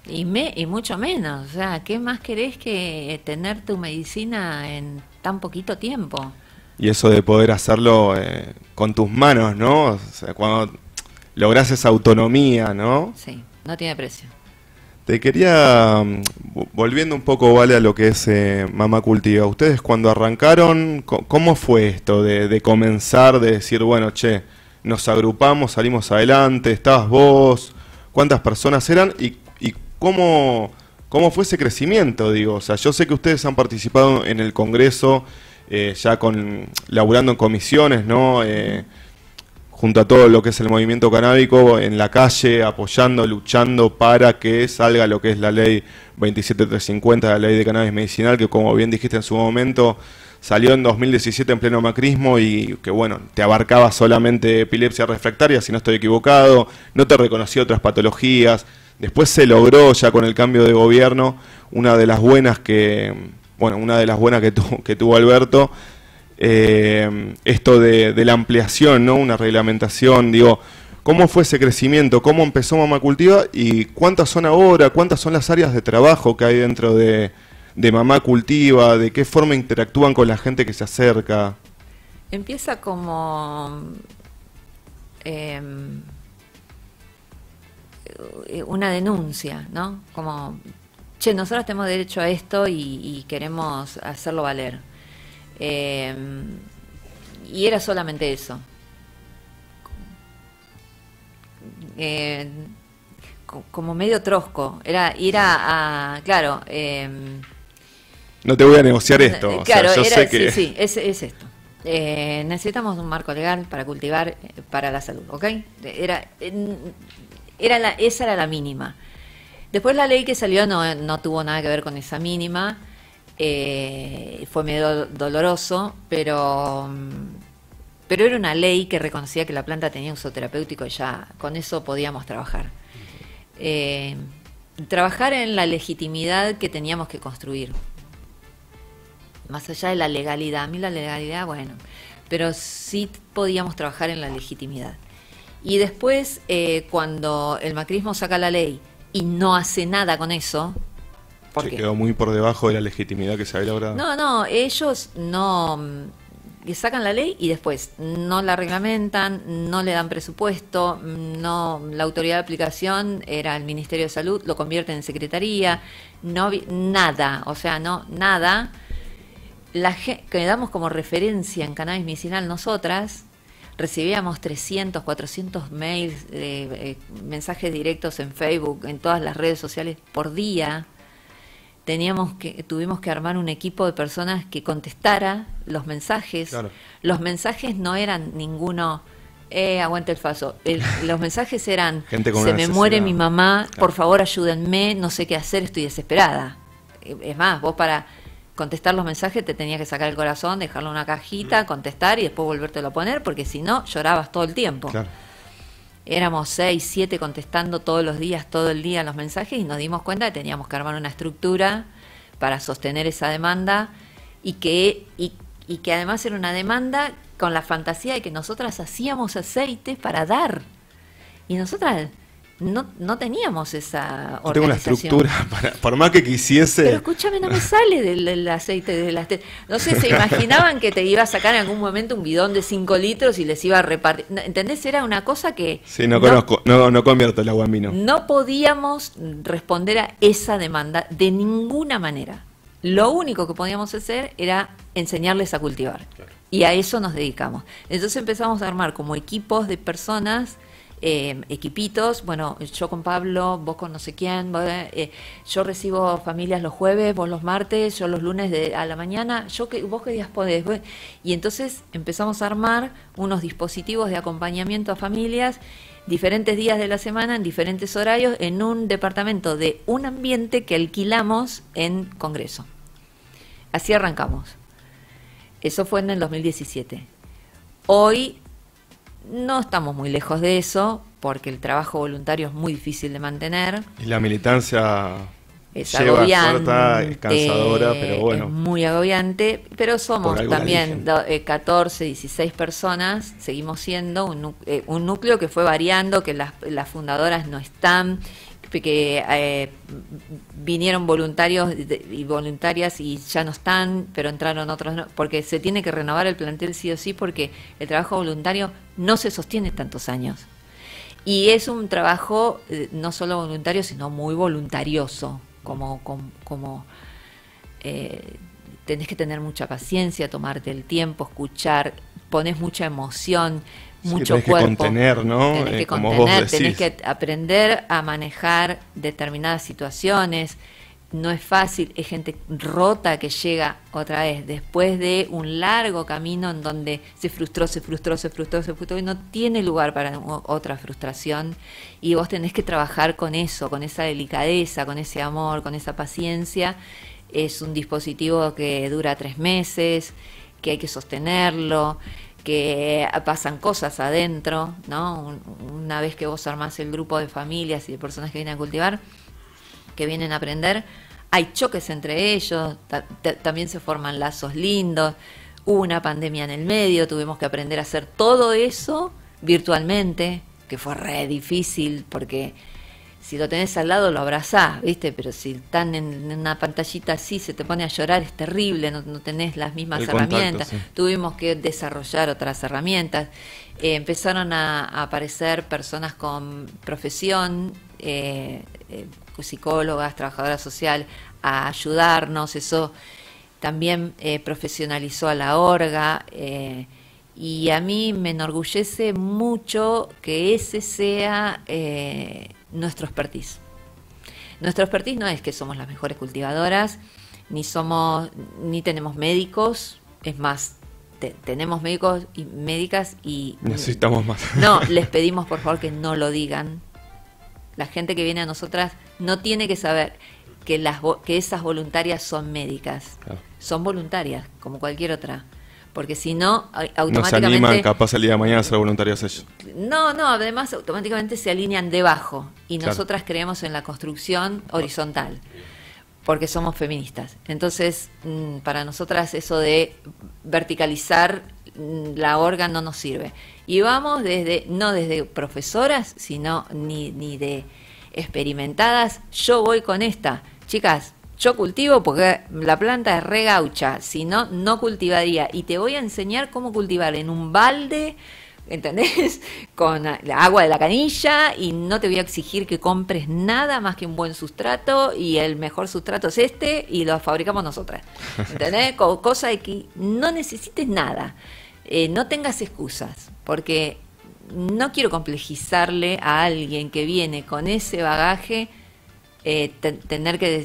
Y, me, y mucho menos, o sea, ¿qué más querés que tener tu medicina en tan poquito tiempo? Y eso de poder hacerlo eh, con tus manos, ¿no? O sea, cuando lográs esa autonomía, ¿no? Sí, no tiene precio. Te quería, mm, volviendo un poco, Vale, a lo que es eh, Mamá Cultiva. Ustedes cuando arrancaron, ¿cómo fue esto de, comenzar, de decir, bueno, che, nos agrupamos, salimos adelante, estabas vos, cuántas personas eran y, cómo, cómo fue ese crecimiento, digo? O sea, yo sé que ustedes han participado en el Congreso, eh, ya con, laburando en comisiones, ¿no? Eh, junto a todo lo que es el movimiento canábico, en la calle, apoyando, luchando para que salga lo que es la ley 27350, la ley de cannabis medicinal, que como bien dijiste en su momento, salió en 2017 en pleno macrismo y que bueno, te abarcaba solamente epilepsia refractaria, si no estoy equivocado, no te reconocía otras patologías. Después se logró ya con el cambio de gobierno, una de las buenas que, bueno, una de las buenas que, que tuvo Alberto, eh, esto de, la ampliación, ¿no? Una reglamentación, digo, ¿cómo fue ese crecimiento? ¿Cómo empezó Mama Cultiva? ¿Y cuántas son ahora? ¿Cuántas son las áreas de trabajo que hay dentro de, Mamá Cultiva? ¿De qué forma interactúan con la gente que se acerca? Empieza como... Em, una denuncia, ¿no? Como, che, nosotros tenemos derecho a esto y queremos hacerlo valer. Eh, y era solamente eso. Eh, como medio trosco. Era ir a, claro. Em, no te voy a negociar esto. Claro, yo sé que... sí, sí, es, esto. Eh, necesitamos un marco legal para cultivar para la salud, ¿ok? Era, era la, esa era la mínima. Después la ley que salió no, no tuvo nada que ver con esa mínima. Eh, fue medio doloroso, pero, pero era una ley que reconocía que la planta tenía uso terapéutico y ya con eso podíamos trabajar. Eh, trabajar en la legitimidad que teníamos que construir. Más allá de la legalidad, a mí la legalidad, bueno, pero sí podíamos trabajar en la legitimidad. Y después, eh, cuando el macrismo saca la ley y no hace nada con eso, se quedó muy por debajo de la legitimidad que se había logrado. No, no, ellos no sacan la ley y después no la reglamentan, no le dan presupuesto, no la autoridad de aplicación era el Ministerio de Salud, lo convierten en secretaría, no nada, o sea, no nada. La que damos como referencia en cannabis medicinal nosotras recibíamos 300, 400 mails, eh, eh, mensajes directos en Facebook, en todas las redes sociales por día teníamos que tuvimos que armar un equipo de personas que contestara los mensajes. Los mensajes no eran ninguno eh, aguante el faso. los mensajes eran se me muere mi mamá, por favor ayúdenme, no sé qué hacer, estoy desesperada. Eh, es más, vos para contestar los mensajes te tenías que sacar el corazón, dejarlo en una cajita, contestar y después volvértelo a poner, porque si no llorabas todo el tiempo. Éramos seis, siete contestando todos los días, todo el día los mensajes y nos dimos cuenta que teníamos que armar una estructura para sostener esa demanda y que, y, y que además era una demanda con la fantasía de que nosotras hacíamos aceite para dar. Y nosotras no, no teníamos esa no tengo una estructura, para, por más que quisiese. Pero escúchame, no me sale del, aceite de las No sé, se imaginaban que te iba a sacar en algún momento un bidón de 5 litros y les iba a repartir. ¿Entendés? Era una cosa que. Sí, no, conozco, no, no convierto el agua en vino. No podíamos responder a esa demanda de ninguna manera. Lo único que podíamos hacer era enseñarles a cultivar. Y a eso nos dedicamos. Entonces empezamos a armar como equipos de personas eh, equipitos, bueno, yo con Pablo, vos con no sé quién, eh, yo recibo familias los jueves, vos los martes, yo los lunes de, a la mañana, yo que, vos qué días podés. Y entonces empezamos a armar unos dispositivos de acompañamiento a familias diferentes días de la semana, en diferentes horarios, en un departamento de un ambiente que alquilamos en Congreso. Así arrancamos. Eso fue en el 2017. Hoy no estamos muy lejos de eso, porque el trabajo voluntario es muy difícil de mantener. Y la militancia es agobiante, es cansadora, pero bueno. Es muy agobiante, pero somos también 14, 16 eh, personas, seguimos siendo un, eh, un, núcleo que fue variando, que las, las fundadoras no están, que eh, vinieron voluntarios y voluntarias y ya no están, pero entraron otros, porque se tiene que renovar el plantel sí o sí, porque el trabajo voluntario no se sostiene tantos años. Y es un trabajo eh, no solo voluntario, sino muy voluntarioso, como, como, como eh, tenés que tener mucha paciencia, tomarte el tiempo, escuchar, pones mucha emoción, mucho tenés cuerpo. que contener, ¿no? Tenés Eh, que como vos decís. tenés que aprender a manejar determinadas situaciones. No es fácil, es gente rota que llega otra vez después de un largo camino en donde se frustró, se frustró, se frustró, se frustró y no tiene lugar para otra frustración. Y vos tenés que trabajar con eso, con esa delicadeza, con ese amor, con esa paciencia. Es un dispositivo que dura tres meses, que hay que sostenerlo, que pasan cosas adentro, ¿no? Un- Una vez que vos armás el grupo de familias y de personas que vienen a cultivar, que vienen a aprender, hay choques entre ellos, ta- ta- también se forman lazos lindos, hubo una pandemia en el medio, tuvimos que aprender a hacer todo eso virtualmente, que fue re difícil porque si lo tenés al lado lo abrazás, ¿viste? Pero si están en, en una pantallita así, se te pone a llorar, es terrible, no, no tenés las mismas El contacto, herramientas. sí. Tuvimos que desarrollar otras herramientas. Eh, empezaron a, a aparecer personas con profesión, eh, eh, psicólogas, trabajadoras social, a ayudarnos. Eso también profesionalizó a la orga. Y a mí me enorgullece mucho que ese sea eh, nuestro expertise. Nuestro expertise no es que somos las mejores cultivadoras, ni somos, ni tenemos médicos, es más, te- tenemos médicos y médicas y Necesitamos más. no, les pedimos por favor que no lo digan. La gente que viene a nosotras no tiene que saber que las que esas voluntarias son médicas. Claro. Son voluntarias, como cualquier otra. Porque si no, au- No se automáticamente animan capaz el día de mañana a ser voluntarios ellos. no, no, además automáticamente se alinean debajo y Claro. nosotras creemos en la construcción horizontal porque somos feministas. Entonces, mm, para nosotras eso de verticalizar mm, la orga no nos sirve. Y vamos desde, no desde profesoras, sino ni, ni de experimentadas. Yo voy con esta. Chicas, yo cultivo porque la planta es re gaucha, si no, no cultivaría. Y te voy a enseñar cómo cultivar en un balde, ¿entendés? Con la agua de la canilla y no te voy a exigir que compres nada más que un buen sustrato y el mejor sustrato es este y lo fabricamos nosotras. ¿Entendés? Co- cosa de que no necesites nada, Eh, no tengas excusas, porque no quiero complejizarle a alguien que viene con ese bagaje eh, te- tener que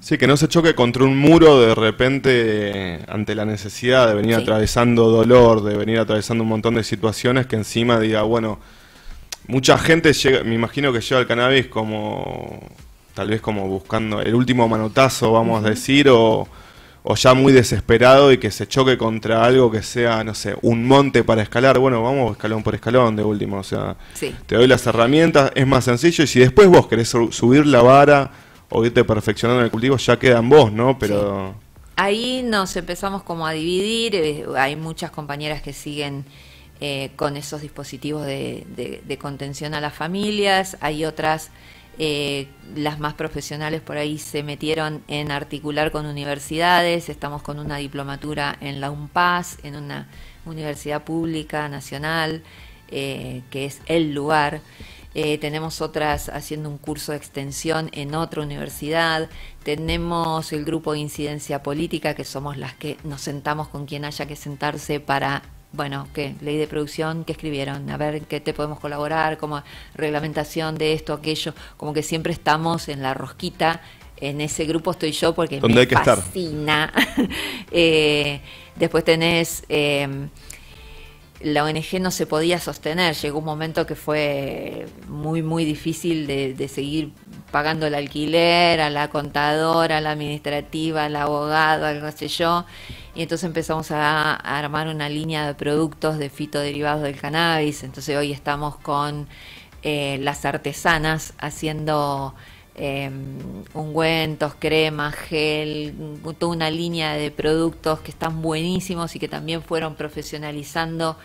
Sí, que no se choque contra un muro de repente eh, ante la necesidad de venir Sí. atravesando dolor, de venir atravesando un montón de situaciones que encima diga, bueno, mucha gente llega, me imagino que llega al cannabis como, tal vez como buscando el último manotazo, vamos a decir, o, o ya muy desesperado y que se choque contra algo que sea, no sé, un monte para escalar. Bueno, vamos escalón por escalón de último, o sea, Sí. te doy las herramientas, es más sencillo y si después vos querés su- subir la vara o irte perfeccionando en el cultivo, ya queda en vos, ¿no? Pero... Ahí nos empezamos como a dividir, eh, hay muchas compañeras que siguen eh, con esos dispositivos de, de- de contención a las familias, hay otras, eh, las más profesionales por ahí se metieron en articular con universidades, estamos con una diplomatura en la UNPAS, en una universidad pública nacional, eh, que es el lugar. Eh, tenemos otras haciendo un curso de extensión en otra universidad. Tenemos el grupo de incidencia política, que somos las que nos sentamos con quien haya que sentarse para, bueno, ¿qué? Ley de producción, ¿qué escribieron? A ver, ¿qué te podemos colaborar? Como reglamentación de esto, aquello. Como que siempre estamos en la rosquita. En ese grupo estoy yo porque me hay que estar. fascina. Eh, después tenés... eh, la ONG no se podía sostener. Llegó un momento que fue muy, muy difícil de, seguir pagando el alquiler, a la contadora, a la administrativa, al abogado, al no sé yo. Y entonces empezamos a, a armar una línea de productos de fitoderivados del cannabis. Entonces hoy estamos con eh, las artesanas haciendo eh, ungüentos, cremas, gel, toda una línea de productos que están buenísimos y que también fueron profesionalizando,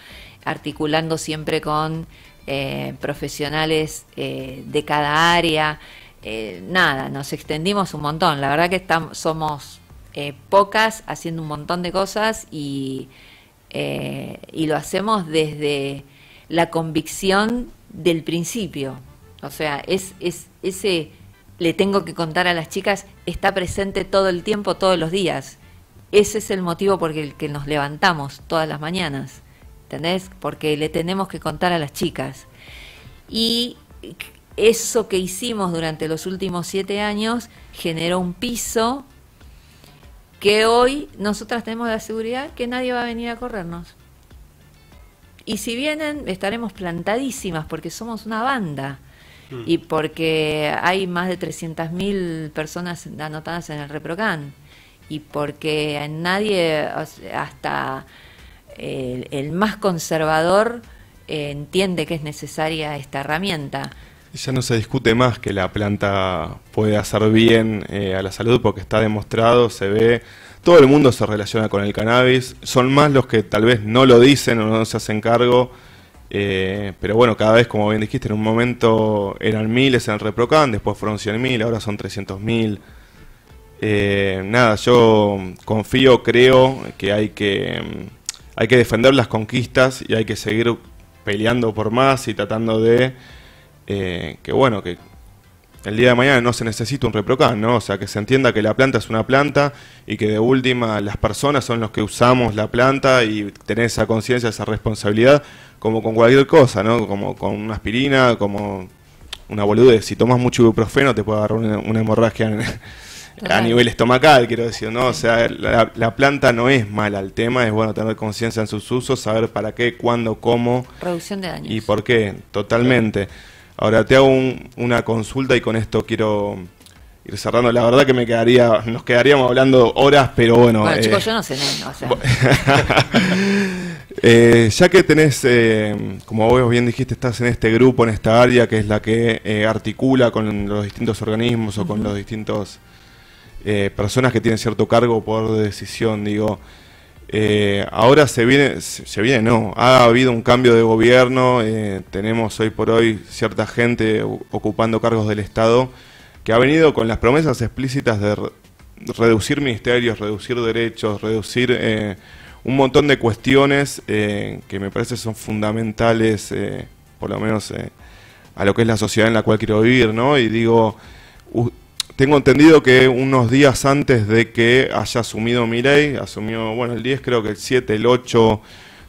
articulando siempre con eh, profesionales eh, de cada área. Eh, nada, nos extendimos un montón. La verdad que estamos, somos pocas haciendo un montón de cosas y, y lo hacemos desde la convicción del principio. O sea, es, es ese le tengo que contar a las chicas está presente todo el tiempo, todos los días. Ese es el motivo por el que nos levantamos todas las mañanas. ¿Entendés? Porque le tenemos que contar a las chicas. Y eso que hicimos durante los últimos siete años generó un piso que hoy nosotras tenemos la seguridad que nadie va a venir a corrernos. Y si vienen, estaremos plantadísimas porque somos una banda mm. y porque hay más de 300.000 personas anotadas en el ReproCan y porque nadie, hasta el, más conservador, eh, entiende que es necesaria esta herramienta. Ya no se discute más que la planta puede hacer bien eh, a la salud porque está demostrado, se ve, todo el mundo se relaciona con el cannabis, son más los que tal vez no lo dicen o no se hacen cargo, eh, pero bueno, cada vez, como bien dijiste, en un momento eran miles en el Reprocan, después fueron 100.000, ahora son 300.000. Eh, nada, yo confío, creo que hay que, mm, hay que defender las conquistas y hay que seguir peleando por más y tratando de eh, que bueno, que el día de mañana no se necesita un reprocan, ¿no? O sea, que se entienda que la planta es una planta y que de última las personas son los que usamos la planta y tener esa conciencia, esa responsabilidad, como con cualquier cosa, ¿no? Como con una aspirina, como una boludez. Si tomas mucho ibuprofeno te puede agarrar una, hemorragia a nivel estomacal, quiero decir, ¿no? O sea, la, la planta no es mala, el tema es, bueno, tener conciencia en sus usos, saber para qué, cuándo, cómo. Reducción de daños. Y por qué, totalmente. Ahora te hago una consulta y con esto quiero ir cerrando. La verdad que me quedaría, nos quedaríamos hablando horas, pero bueno. Bueno, chicos, eh, yo no sé, o sea. Eh, ya que tenés, eh, como vos bien dijiste, estás en este grupo, en esta área que es la que articula con los distintos organismos o con los distintos personas que tienen cierto cargo por decisión, digo. Eh, ahora se viene, se viene, no, ha habido un cambio de gobierno, eh, tenemos hoy por hoy cierta gente ocupando cargos del Estado que ha venido con las promesas explícitas de reducir ministerios, reducir derechos, reducir eh, un montón de cuestiones que me parece son fundamentales, por lo menos a lo que es la sociedad en la cual quiero vivir, ¿no? Y digo, tengo entendido que unos días antes de que haya asumido Mirey, asumió, bueno, el 10, creo que el 7, el 8,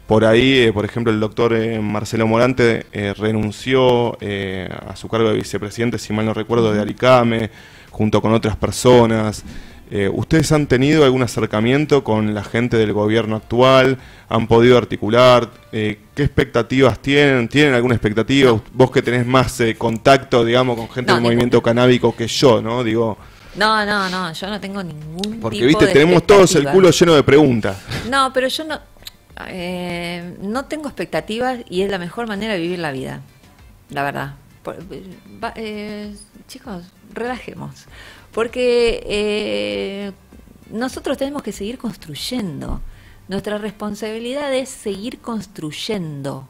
por ahí, eh, por ejemplo, el doctor eh, Marcelo Morante eh, renunció a su cargo de vicepresidente, si mal no recuerdo, de Aricame, junto con otras personas. Eh, ¿Ustedes han tenido algún acercamiento con la gente del gobierno actual? ¿Han podido articular? Eh, ¿Qué expectativas tienen? ¿Tienen alguna expectativa? Vos que tenés más eh, contacto, digamos, con gente del movimiento canábico que yo, ¿no? Digo... No, no, no, yo no tengo ningún Porque, viste, tenemos todos el culo lleno de preguntas. No, pero yo no... no tengo expectativas y es la mejor manera de vivir la vida, la verdad. chicos, relajemos porque eh, nosotros tenemos que seguir construyendo. Nuestra responsabilidad es seguir construyendo.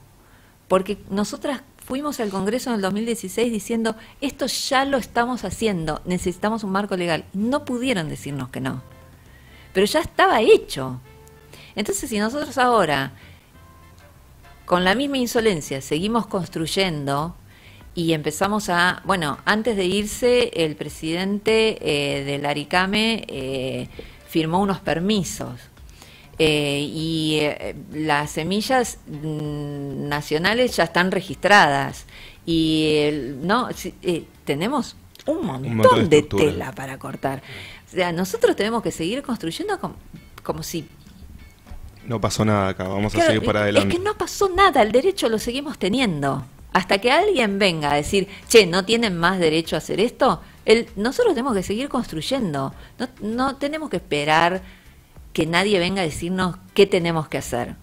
Porque nosotras fuimos al Congreso en el 2016 diciendo, esto ya lo estamos haciendo, necesitamos un marco legal. No pudieron decirnos que no. Pero ya estaba hecho. Entonces, si nosotros ahora, con la misma insolencia, seguimos construyendo, y empezamos a, bueno, antes de irse, el presidente eh, del Aricame eh, firmó unos permisos. Eh, y las semillas mm, nacionales ya están registradas. Y no tenemos un montón, de, tela para cortar. O sea, nosotros tenemos que seguir construyendo como, como si no pasó nada acá, vamos a seguir para adelante. Es que no pasó nada, el derecho lo seguimos teniendo hasta que alguien venga a decir, che, no tienen más derecho a hacer esto, el, nosotros tenemos que seguir construyendo. No, no tenemos que esperar que nadie venga a decirnos qué tenemos que hacer.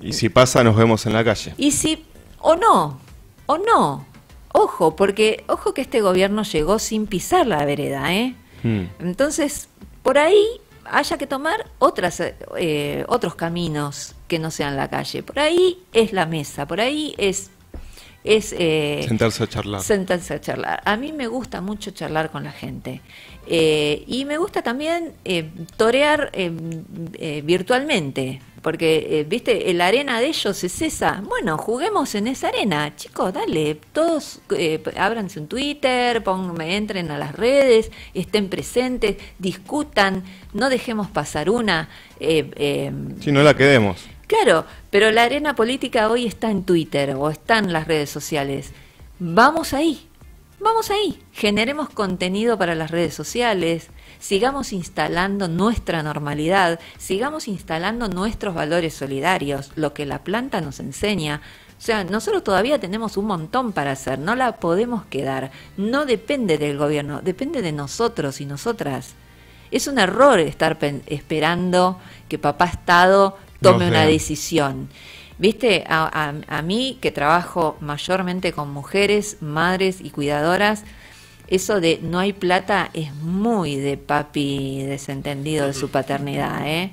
Y si pasa, nos vemos en la calle. Y si, o no, o no. Ojo, porque ojo que este gobierno llegó sin pisar la vereda, ¿eh? Hmm. Entonces, por ahí haya que tomar otras, eh, otros caminos que no sean la calle. Por ahí es la mesa, por ahí es es eh, sentarse a charlar. Sentarse a charlar. A mí me gusta mucho charlar con la gente. Eh, y me gusta también eh, torear virtualmente. porque, eh, viste, la arena de ellos es esa. Bueno, juguemos en esa arena. Chicos, dale, todos eh, ábranse un Twitter, pónganme, entren a las redes, estén presentes, discutan, no dejemos pasar una. Eh, eh, si no la quedemos. Claro, pero la arena política hoy está en Twitter o está en las redes sociales. Vamos ahí, vamos ahí, generemos contenido para las redes sociales, sigamos instalando nuestra normalidad, sigamos instalando nuestros valores solidarios, lo que la planta nos enseña. O sea, nosotros todavía tenemos un montón para hacer, no la podemos quedar, no depende del gobierno, depende de nosotros y nosotras. Es un error estar esperando que papá Estado tome una decisión. Viste, a, a, mí que trabajo mayormente con mujeres, madres y cuidadoras, eso de no hay plata es muy de papi desentendido de su paternidad, ¿eh?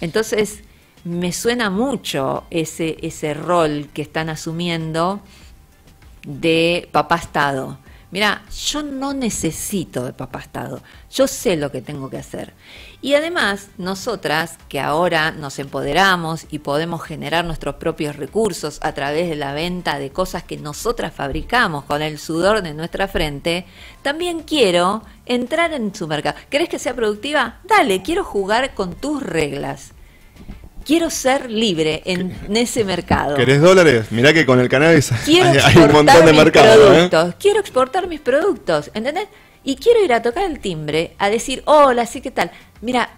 Entonces, me suena mucho ese, ese rol que están asumiendo de papá Estado. Mira, yo no necesito de papá Estado, yo sé lo que tengo que hacer. Y además, nosotras que ahora nos empoderamos y podemos generar nuestros propios recursos a través de la venta de cosas que nosotras fabricamos con el sudor de nuestra frente, también quiero entrar en su mercado. ¿Querés que sea productiva? Dale, quiero jugar con tus reglas quiero ser libre en, ese mercado. ¿Querés dólares? Mirá que con el cannabis quiero hay, un montón de mercados. ¿eh? Quiero exportar mis productos, ¿entendés? Y quiero ir a tocar el timbre, a decir, hola, sí, ¿qué tal? Mira,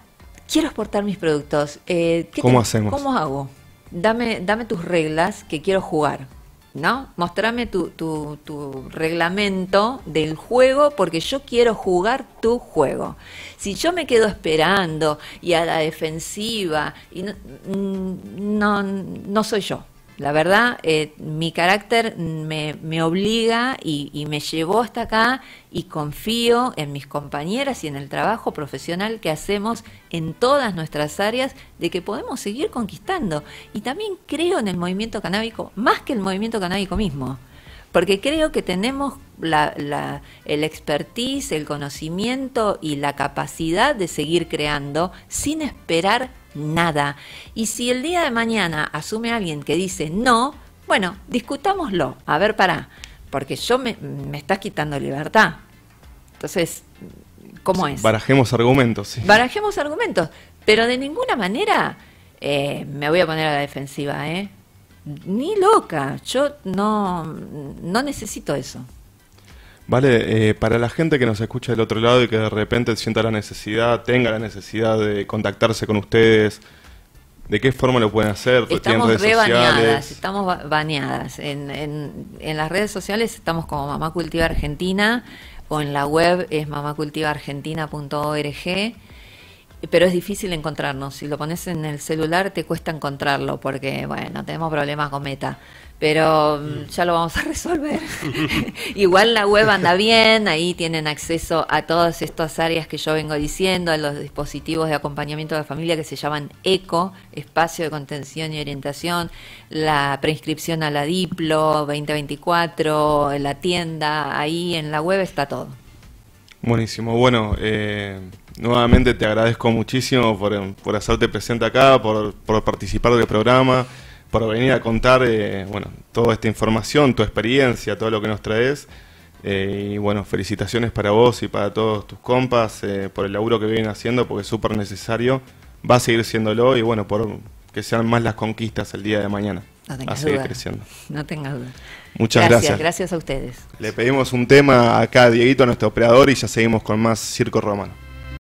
quiero exportar mis productos. Eh, ¿Cómo hacemos? ¿Cómo hago? Dame, dame tus reglas que quiero jugar. ¿no? Mostrame tu, tu, tu, reglamento del juego porque yo quiero jugar tu juego. Si yo me quedo esperando y a la defensiva, y no, mm, no, no soy yo. La verdad, eh, mi carácter me, obliga y, me llevó hasta acá y confío en mis compañeras y en el trabajo profesional que hacemos en todas nuestras áreas de que podemos seguir conquistando. Y también creo en el movimiento canábico más que el movimiento canábico mismo porque creo que tenemos la, el expertise, el conocimiento y la capacidad de seguir creando sin esperar nada. Y si el día de mañana asume alguien que dice no, bueno, discutámoslo. A ver, para, porque yo me, me estás quitando libertad. Entonces, ¿cómo es? Barajemos argumentos. Sí. Barajemos argumentos, pero de ninguna manera eh, me voy a poner a la defensiva, ¿eh? Ni loca, yo no, no necesito eso. Vale, eh, para la gente que nos escucha del otro lado y que de repente sienta la necesidad, tenga la necesidad de contactarse con ustedes, ¿de qué forma lo pueden hacer? Estamos re baneadas, estamos baneadas. En, en, en, las redes sociales estamos como Mamá Cultiva Argentina o en la web es mamacultivaargentina.org pero es difícil encontrarnos. Si lo pones en el celular te cuesta encontrarlo porque, bueno, tenemos problemas con meta pero mm, ya lo vamos a resolver. Igual la web anda bien, ahí tienen acceso a todas estas áreas que yo vengo diciendo, a los dispositivos de acompañamiento de la familia que se llaman ECO, Espacio de Contención y Orientación, la preinscripción a la Diplo 2024, la tienda, ahí en la web está todo. Buenísimo, bueno, eh, nuevamente te agradezco muchísimo por, por hacerte presente acá, por, por participar del programa por venir a contar eh, bueno, toda esta información, tu experiencia, todo lo que nos traes. Eh, y bueno, felicitaciones para vos y para todos tus compas eh, por el laburo que vienen haciendo, porque es súper necesario. Va a seguir siéndolo y bueno, por que sean más las conquistas el día de mañana. No a seguir creciendo. No tengas duda. Muchas gracias, gracias. Gracias a ustedes. Le pedimos un tema acá a Dieguito, nuestro operador, y ya seguimos con más Circo Romano.